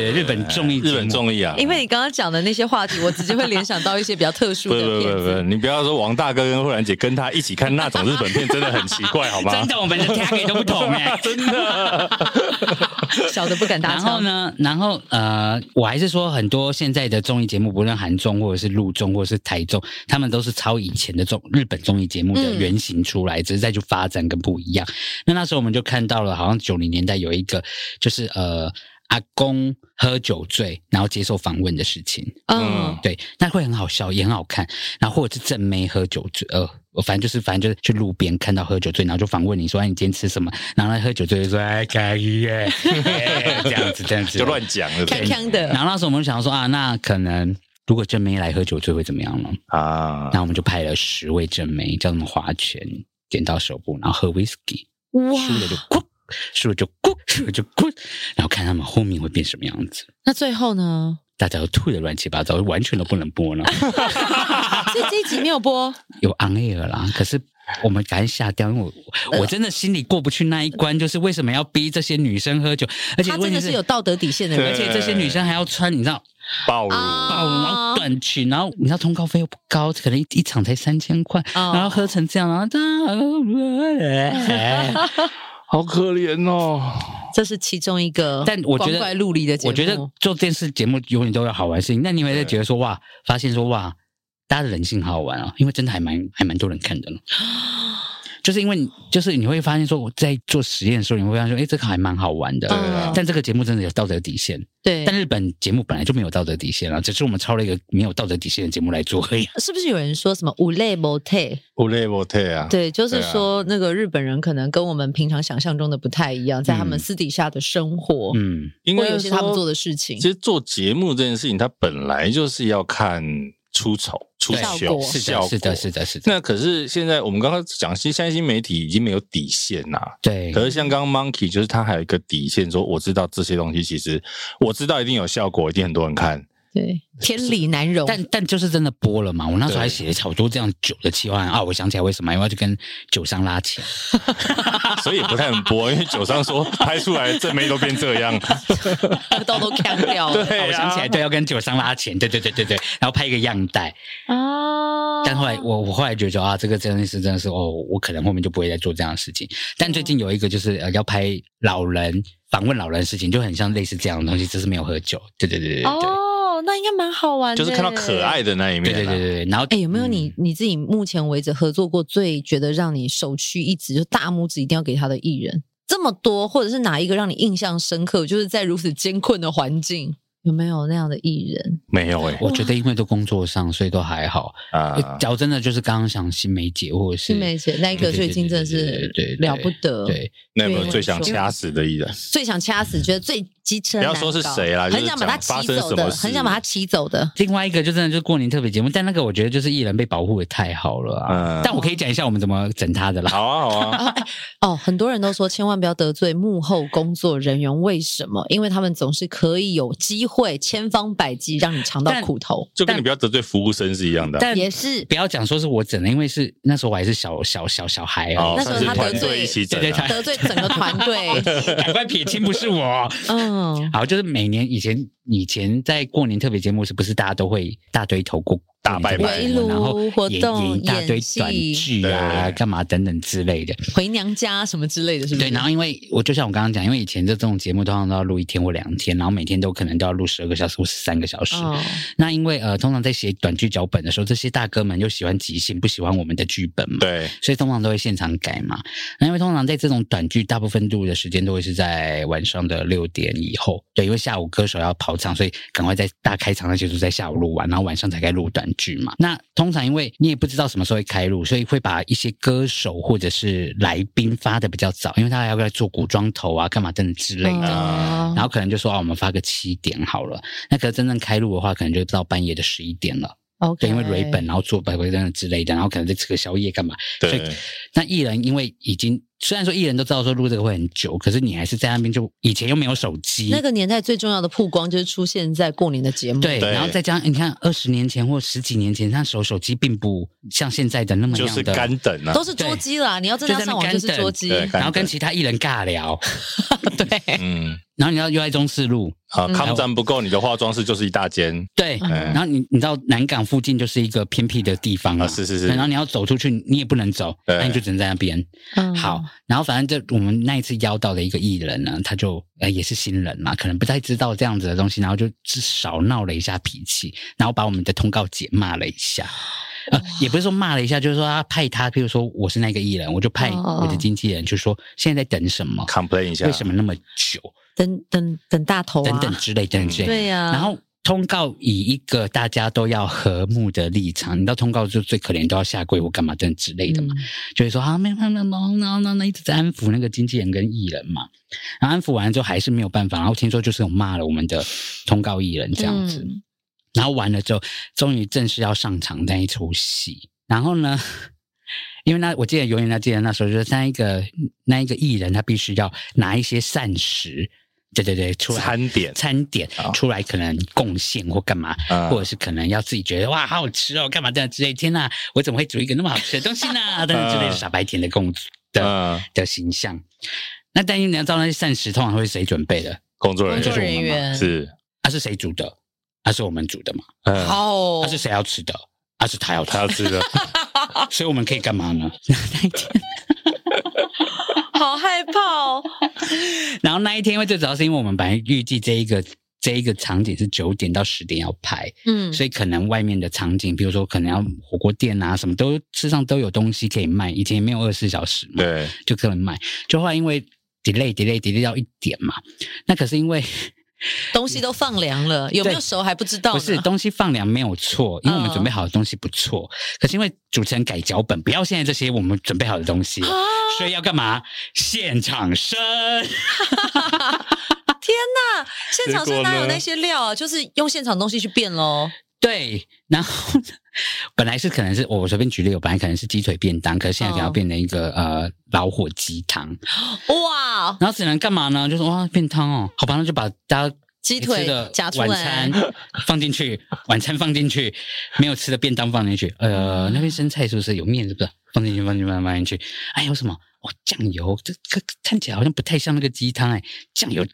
对对对，日本综艺，日本综艺啊。因为你刚刚讲的那些话题，我直接会联想到一些比较特殊的片子。不不不，你不要说王大哥跟慧兰姐跟他一起看那种日本片，真的很奇怪，好吗？真的，我们的价格都不同哎，真的。小的不敢大。然后呢，然后呃，我还是说很多现在的综艺节目，不论韩综或者是陆综或者是台中，他们都是抄以前的综日本综艺节目的原型出来，嗯、只是再去发展跟不一样。那那时候我们就看到了，好像九零年代有一个，就是呃阿公喝酒醉，然后接受访问的事情。嗯，对，那会很好笑，也很好看。然后或者是正妹喝酒醉，呃。反正就是，反正就是去路边看到喝酒醉，然后就访问你说：“哎，你今天吃什么？”然后他喝酒醉就说：“哎，可以耶，这样子，这样子，就乱讲了。”锵锵的。然后那时候我们就想说啊，那可能如果正妹来喝酒醉会怎么样呢？啊，那我们就派了十位正妹，叫他们划拳，点到手部，然后喝威士忌，输了就哭，输了就哭，输了就哭，然后看他们后面会变什么样子。那最后呢？大家都吐得乱七八糟，完全都不能播了。所以这一集没有播，有 on air 啦。可是我们赶紧下掉，因为我我真的心里过不去那一关，就是为什么要逼这些女生喝酒？而且他真的是有道德底线的人，而且这些女生还要穿，你知道，暴露暴露，然后短裙，然后你知道通告费又不高，可能一一场才三千块，然后喝成这样，然后好可怜哦。这是其中一个，但我觉得怪陆离的节目。我觉得做电视节目永远都有好玩的事情。那你会在觉得说哇，发现说哇，大家的人性好好玩啊，因为真的还蛮还蛮多人看的呢。就是因为，就是你会发现说，我在做实验的时候，你会发现说，哎，这个还蛮好玩的。对啊。但这个节目真的有道德底线。对。但日本节目本来就没有道德底线啊，只是我们抄了一个没有道德底线的节目来做而已。是不是有人说什么无类模特？无类模特啊？对，就是说那个日本人可能跟我们平常想象中的不太一样，在他们私底下的生活，嗯，因为有些他们做的事情。其实做节目这件事情，它本来就是要看。出丑、出糗、效果，是的，是的，是的。那可是现在我们刚刚讲，其实现在新媒体已经没有底线呐。对。可是像刚刚 Monkey，就是他还有一个底线，说我知道这些东西，其实我知道一定有效果，一定很多人看。对，天理难容。但但就是真的播了嘛？我那时候还写了好多这样酒的企划啊！我想起来为什么，因为要去跟酒商拉钱，所以也不太能播，因为酒商说拍出来正妹都变这样，都都砍掉了。对、啊，我想起来，对，要跟酒商拉钱，对对对对对，然后拍一个样带哦。但后来我我后来觉得啊，这个真的是真的是哦，我可能后面就不会再做这样的事情。但最近有一个就是呃，要拍老人访问老人的事情，就很像类似这样的东西，只是没有喝酒。对对对对对。哦那应该蛮好玩的，就是看到可爱的那一面。对对对对，然后，哎、欸，有没有你你自己目前为止合作过最觉得让你首屈一指，就大拇指一定要给他的艺人？这么多，或者是哪一个让你印象深刻？就是在如此艰困的环境。有没有那样的艺人？没有哎、欸，我觉得因为都工作上，所以都还好啊。假如真的就是刚刚想新梅姐，或者是新梅姐那一个，最近真的是了不得。对，那有没有最想掐死的艺人？最想掐死，觉得最机车。不要说是谁啦，很想把他骑走的，很想把他骑走的。另外一个就真的就是过年特别节目，但那个我觉得就是艺人被保护的太好了啊。但我可以讲一下我们怎么整他的啦。好啊，好啊。哦，很多人都说千万不要得罪幕后工作人员，为什么？因为他们总是可以有机会千方。百计让你尝到苦头，就跟你不要得罪服务生是一样的。但也是不要讲说是我整的，因为是那时候我还是小小小小孩哦。那时候他得罪一起整，得罪整个团队，赶快撇清不是我。嗯，好，就是每年以前以前在过年特别节目，是不是大家都会大堆头过？大拜拜，然后演演一大堆短剧啊，干嘛等等之类的，回娘家什么之类的，是不是？对，然后因为我就像我刚刚讲，因为以前这种节目通常都要录一天或两天，然后每天都可能都要录十二个小时或十三个小时。哦、那因为呃，通常在写短剧脚本的时候，这些大哥们又喜欢即兴，不喜欢我们的剧本嘛，对，所以通常都会现场改嘛。那因为通常在这种短剧，大部分录的时间都会是在晚上的六点以后，对，因为下午歌手要跑场，所以赶快在大开场那就是在下午录完，然后晚上才该录短剧嘛。那通常因为你也不知道什么时候会开录，所以会把一些歌手或者是来宾发的比较早，因为他还要来做古装头啊、干嘛等等之类的。哦、然后可能就说啊，我们发个七点好了。那可是真正开录的话，可能就到半夜的十一点了。OK，因为蕊本，然后做百回等等之类的，然后可能在吃个宵夜干嘛。对。所以那艺人因为已经。虽然说艺人都知道说录这个会很久，可是你还是在那边就以前又没有手机，那个年代最重要的曝光就是出现在过年的节目。对，然后再加上你看二十年前或十几年前，那时候手机并不像现在的那么样的就是干等啊，都是捉机啦。你要真的上网就是捉机，然后跟其他艺人尬聊。对，嗯，然后你要又在中四路。啊，抗战不够，你的化妆室就是一大间。对，然后你你知道南港附近就是一个偏僻的地方啊，是是是。然后你要走出去，你也不能走，那你就只能在那边。好。然后反正就我们那一次邀到的一个艺人呢，他就呃也是新人嘛，可能不太知道这样子的东西，然后就至少闹了一下脾气，然后把我们的通告姐骂了一下，呃也不是说骂了一下，就是说他派他，比如说我是那个艺人，我就派我的经纪人，就说现在在等什么，complain 一下，为什么那么久，等等等大头等等之类等等之类，对呀，然后。通告以一个大家都要和睦的立场，你知道通告就最可怜，都要下跪或干嘛等之类的嘛，嗯、就会说啊，没有没有没有，然后呢，一直在安抚那个经纪人跟艺人嘛，然后安抚完之后还是没有办法，然后听说就是有骂了我们的通告艺人这样子，嗯、然后完了之后，终于正式要上场那一出戏，然后呢，因为那我记得永远那记得那时候就是那一个那一个艺人他必须要拿一些膳食。对对对，出来餐点餐点出来可能贡献或干嘛，嗯、或者是可能要自己觉得哇好好吃哦，干嘛这样之类。天呐，我怎么会煮一个那么好吃的东西呢？等等之类的傻白甜的公主的、嗯、的形象。那但是你要知道那些膳食通常会是谁准备的？工作人员，工作人员是，他、啊、是谁煮的？他、啊、是我们煮的嘛？好，他是谁要吃的？他是他要他要吃的，所以我们可以干嘛呢？那一天，好害怕哦。然后那一天，因为最主要是因为我们本来预计这一个这一个场景是九点到十点要拍，嗯，所以可能外面的场景，比如说可能要火锅店啊，什么都市上都有东西可以卖。以前也没有二十四小时嘛，对，就可能卖。就后来因为 delay delay delay 到一点嘛，那可是因为。东西都放凉了，有没有熟还不知道。不是东西放凉没有错，因为我们准备好的东西不错。哦、可是因为主持人改脚本，不要现在这些我们准备好的东西，啊、所以要干嘛？现场生！天哪！现场生哪有那些料啊？就是用现场东西去变喽。对，然后本来是可能是我随便举例，我本来可能是鸡腿便当，可是现在可能要变成一个、哦、呃老火鸡汤。哇！然后只能干嘛呢？就是哇变汤哦，好吧，那就把大家鸡腿的晚餐放进去，晚餐放进去，没有吃的便当放进去。呃，那边生菜是不是有面？是不是放进去，放进去，放进去？哎，有什么？哦，酱油，这个看起来好像不太像那个鸡汤哎，酱油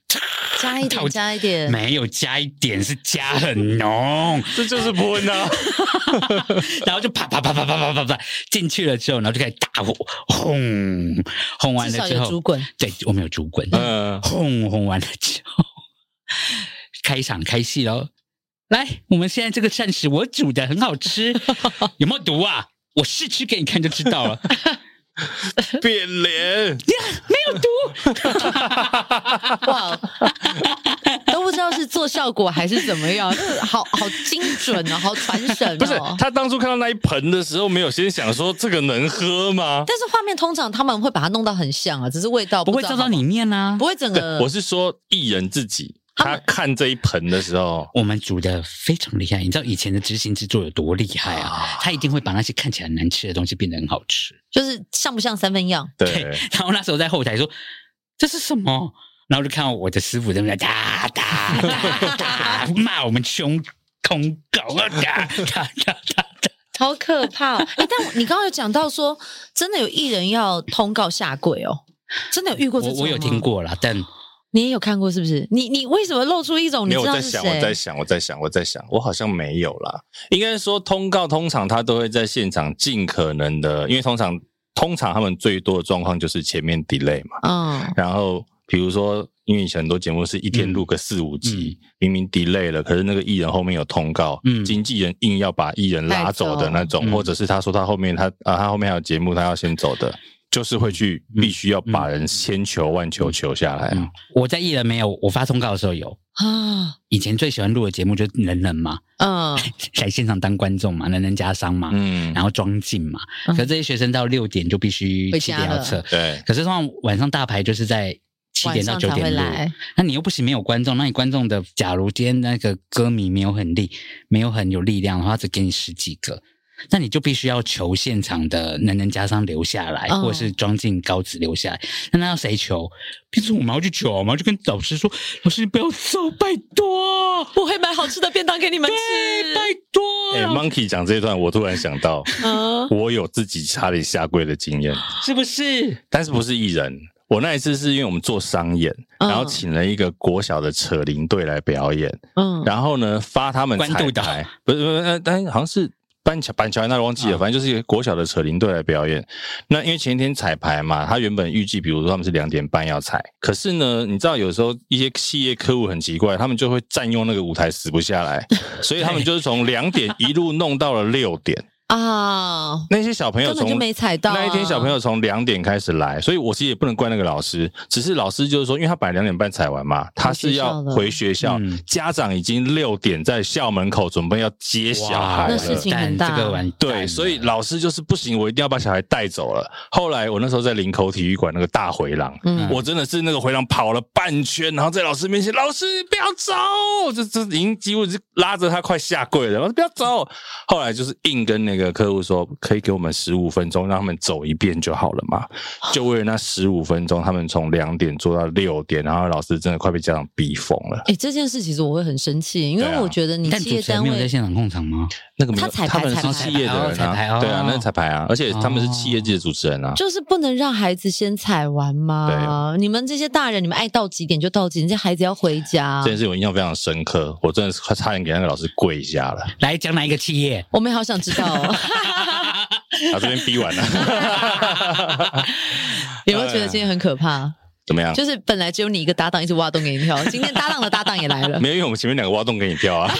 加一点，加一点，没有加一点，是加很浓，这就是喷啊！然后就啪啪啪啪啪啪啪啪进去了之后，然后就开始大火轰轰完了之后，煮滚，对，我们有煮滚，嗯，轰轰完了之后，开场开戏喽！来，我们现在这个膳食我煮的很好吃，有没有毒啊？我试吃给你看就知道了。变脸，没有毒，哇，都不知道是做效果还是怎么样，好好精准哦，好传神哦。不是，他当初看到那一盆的时候，没有先想说这个能喝吗？但是画面通常他们会把它弄到很像啊，只是味道不，不会照到里面啊，不会整个。我是说艺人自己。他看这一盆的时候，我们煮的非常厉害。你知道以前的执行制作有多厉害啊？他一定会把那些看起来难吃的东西变得很好吃，就是像不像三分样？对。然后那时候在后台说这是什么？然后就看到我的师傅在那哒哒哒哒骂我们穷空狗啊！哒哒哒哒，好可怕！哎，但你刚刚有讲到说，真的有艺人要通告下跪哦？真的有遇过这种吗？我有听过啦，但。你也有看过是不是？你你为什么露出一种你知道是谁？我在想，我在想，我在想，我好像没有啦。应该说通告通常他都会在现场尽可能的，因为通常通常他们最多的状况就是前面 delay 嘛。嗯。然后比如说，因为以前很多节目是一天录个四五集，嗯、明明 delay 了，可是那个艺人后面有通告，嗯，经纪人硬要把艺人拉走的那种，或者是他说他后面他啊他后面还有节目，他要先走的。就是会去，必须要把人千求万求求下来。我在艺人没有，我发通告的时候有。啊。以前最喜欢录的节目就是人人嘛，嗯，来现场当观众嘛，人人加商嘛，嗯，然后装进嘛。可是这些学生到六点就必须七点要撤，对。可是通常晚上大牌就是在七点到九点来，那你又不行没有观众，那你观众的，假如今天那个歌迷没有很力，没有很有力量的话，只给你十几个。那你就必须要求现场的能人家商留下来，或者是装进高子留下来。那那要谁求？平时我们要去求，我们要去跟老师说：“老师，你不要走，拜托，我会买好吃的便当给你们吃，拜托。”哎，Monkey 讲这一段，我突然想到，我有自己差点下跪的经验，是不是？但是不是艺人？我那一次是因为我们做商演，然后请了一个国小的扯铃队来表演，嗯，然后呢发他们彩排，不是不是，但好像是。板桥板桥，那忘记了，反正就是一个国小的扯铃队来表演。哦、那因为前一天彩排嘛，他原本预计，比如说他们是两点半要彩，可是呢，你知道有时候一些企业客户很奇怪，他们就会占用那个舞台，死不下来，所以他们就是从两点一路弄到了六点。啊！那些小朋友从就没踩到、啊、那一天，小朋友从两点开始来，所以我其实也不能怪那个老师，只是老师就是说，因为他本来两点半踩完嘛，他是要回学校，家长已经六点在校门口准备要接小孩了，那事情很大，这个完对，所以老师就是不行，我一定要把小孩带走了。后来我那时候在林口体育馆那个大回廊，嗯，我真的是那个回廊跑了半圈，然后在老师面前，老师你不要走，这这已经几乎是拉着他快下跪了，我说不要走。后来就是硬跟那个。个客户说，可以给我们十五分钟，让他们走一遍就好了嘛？就为了那十五分钟，他们从两点做到六点，然后老师真的快被家长逼疯了。哎、欸，这件事其实我会很生气，因为我觉得你企业单位没有在现场控场吗？那个没有，他彩排，他们是企业的人啊，对啊，那是彩排啊，而且他们是企业界的主持人啊，就是不能让孩子先踩完吗？对，你们这些大人，你们爱到几点就到几点，这孩子要回家。这件事我印象非常深刻，我真的是快差点给那个老师跪下了。来讲哪一个企业？我们也好想知道哦。好，这边逼完了。有没有觉得今天很可怕？怎么样？就是本来只有你一个搭档一直挖洞给你跳，今天搭档的搭档也来了。没有，因为我们前面两个挖洞给你跳啊。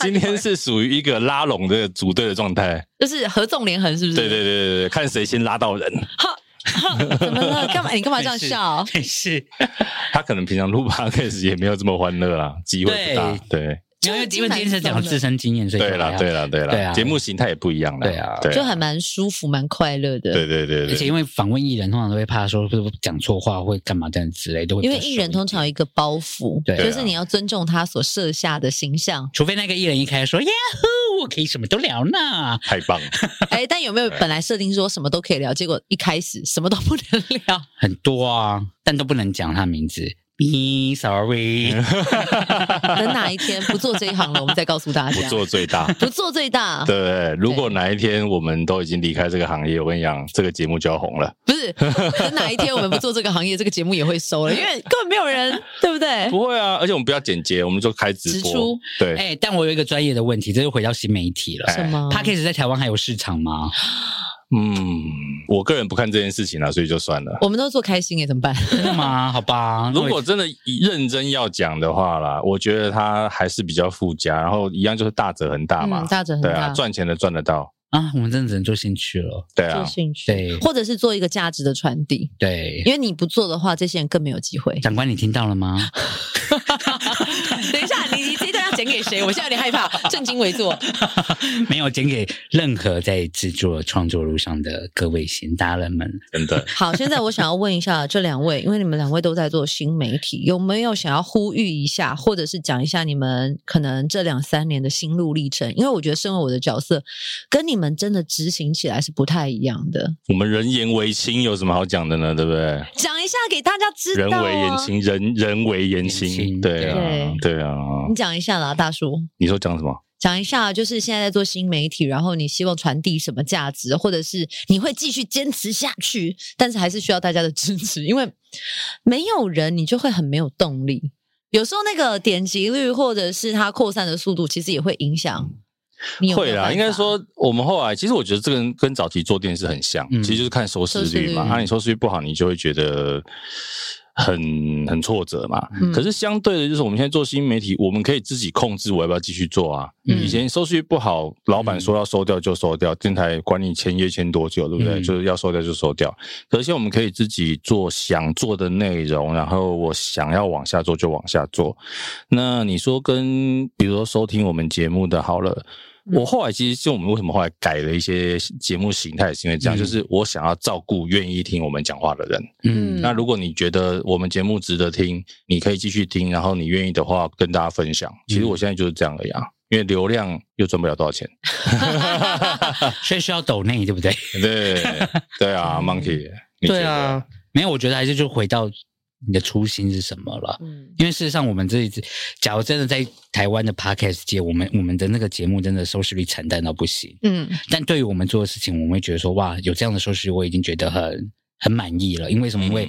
今天是属于一个拉拢的组队的状态，就是合纵连横，是不是？对对对对对，看谁先拉到人。怎么了？干嘛？你干嘛这样笑？没事。他可能平常录 podcast 也没有这么欢乐啦，机会不大。对。因为因为今天是讲自身经验，所以对了对了对了，对啊，节目形态也不一样了，对啊，就还蛮舒服、蛮快乐的。对对对，而且因为访问艺人，通常都会怕说会讲错话，会干嘛这样之类，都会。因为艺人通常有一个包袱，对，就是你要尊重他所设下的形象，除非那个艺人一开始说呀呼，我可以什么都聊呢，太棒了。哎，但有没有本来设定说什么都可以聊，结果一开始什么都不能聊？很多啊，但都不能讲他名字。Sorry，等哪一天不做这一行了，我们再告诉大家。不做最大，不做最大。对，如果哪一天我们都已经离开这个行业，我跟你讲，这个节目就要红了。不是，等哪一天我们不做这个行业，这个节目也会收了，因为根本没有人，对不对？不会啊，而且我们不要剪接，我们就开直播。直对，哎，但我有一个专业的问题，这就回到新媒体了。什么？Podcast 在台湾还有市场吗？嗯，我个人不看这件事情了，所以就算了。我们都做开心耶，怎么办？真的吗？好吧。如果真的认真要讲的话啦，我觉得它还是比较附加，然后一样就是大者恒大嘛，嗯、大者恒大，对啊，赚钱的赚得到。啊，我们真的只能做兴趣了，对啊，做兴趣，对，或者是做一个价值的传递，对，因为你不做的话，这些人更没有机会。长官，你听到了吗？等一下，你你这段要剪给谁？我现在有点害怕，正襟危坐。没有剪给任何在制作创作路上的各位新大人们，真的。好，现在我想要问一下这两位，因为你们两位都在做新媒体，有没有想要呼吁一下，或者是讲一下你们可能这两三年的心路历程？因为我觉得，身为我的角色，跟你们真的执行。起来是不太一样的。我们人言为轻，有什么好讲的呢？对不对？讲一下给大家知道。人为言轻，人人为言轻。对啊，对啊。你讲一下啦，大叔。你说讲什么？讲一下，就是现在在做新媒体，然后你希望传递什么价值，或者是你会继续坚持下去，但是还是需要大家的支持，因为没有人，你就会很没有动力。有时候那个点击率，或者是它扩散的速度，其实也会影响。会啦，应该说我们后来其实我觉得这个跟跟早期做电视很像，嗯、其实就是看收视率嘛。那、啊、你收视率不好，你就会觉得很很挫折嘛。嗯、可是相对的，就是我们现在做新媒体，我们可以自己控制我要不要继续做啊。嗯、以前收视率不好，老板说要收掉就收掉，电台管你签约签多久，对不对？嗯、就是要收掉就收掉。可是现在我们可以自己做想做的内容，然后我想要往下做就往下做。那你说跟比如说收听我们节目的好了。我后来其实就我们为什么后来改了一些节目形态，是因为这样，嗯、就是我想要照顾愿意听我们讲话的人。嗯，那如果你觉得我们节目值得听，你可以继续听，然后你愿意的话跟大家分享。其实我现在就是这样而已啊，因为流量又赚不了多少钱，所以需要抖内，对不对？对对啊，Monkey，对啊，没有，我觉得还是就回到。你的初心是什么了？嗯，因为事实上，我们这一次，假如真的在台湾的 podcast 界，我们我们的那个节目真的收视率惨淡到不行。嗯，但对于我们做的事情，我们会觉得说，哇，有这样的收视率，我已经觉得很很满意了。因为什么？因为、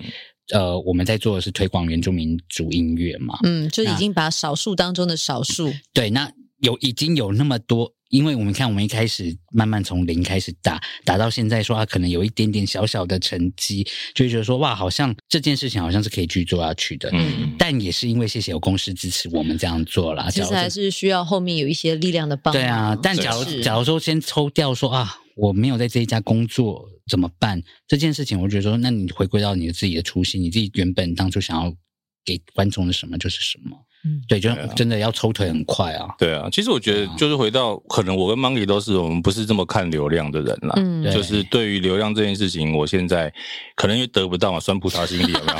嗯、呃，我们在做的是推广原住民族音乐嘛。嗯，就已经把少数当中的少数。对，那有已经有那么多。因为我们看，我们一开始慢慢从零开始打，打到现在，说啊可能有一点点小小的成绩，就会觉得说哇，好像这件事情好像是可以继续做下去的。嗯，但也是因为谢谢有公司支持我们这样做啦。其实还是需要后面有一些力量的帮助。对啊，但假如假如说先抽掉说啊，我没有在这一家工作怎么办？这件事情，我觉得说，那你回归到你的自己的初心，你自己原本当初想要给观众的什么就是什么。嗯，对，就真的要抽腿很快啊。对啊，其实我觉得就是回到，可能我跟 Monkey 都是我们不是这么看流量的人啦。嗯，就是对于流量这件事情，我现在可能因为得不到嘛，酸葡萄心理有没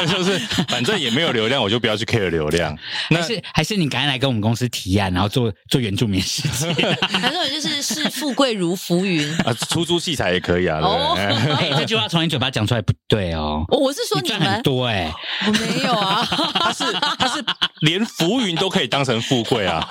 有？就是反正也没有流量，我就不要去 care 流量。那是还是你赶紧来跟我们公司提案，然后做做原住民事情。反正就是视富贵如浮云啊，出租器材也可以啊。哦，哎，这句话从你嘴巴讲出来不对哦。我是说你赚很多哎，我没有啊。他是他是连浮云都可以当成富贵啊。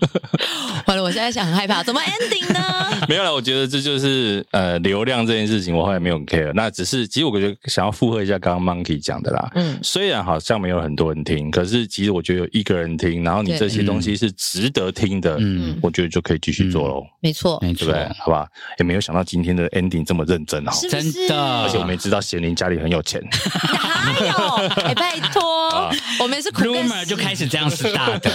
完了，我现在想很害怕，怎么 ending 呢？没有了，我觉得这就是呃流量这件事情，我后来没有 care。那只是其实我觉得想要附和一下刚刚 Monkey 讲的啦。嗯，虽然好像没有很多人听，可是其实我觉得有一个人听，然后你这些东西是值得听的，嗯，我觉得就可以继续做喽。没错，没错，对，好吧？也没有想到今天的 ending 这么认真哈，真的，而且我们也知道贤玲家里很有钱，哪有？哎，拜托，我们是苦干，就开始这样子大的，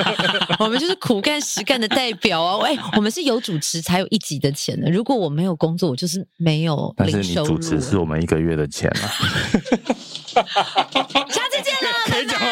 我们就是苦干实干的代表啊！哎，我们是有主持才有一集的钱的，如果我没有工作，我就是没有零收入。但是你主持是我们一个月的钱啊！下次见了，可以讲吗？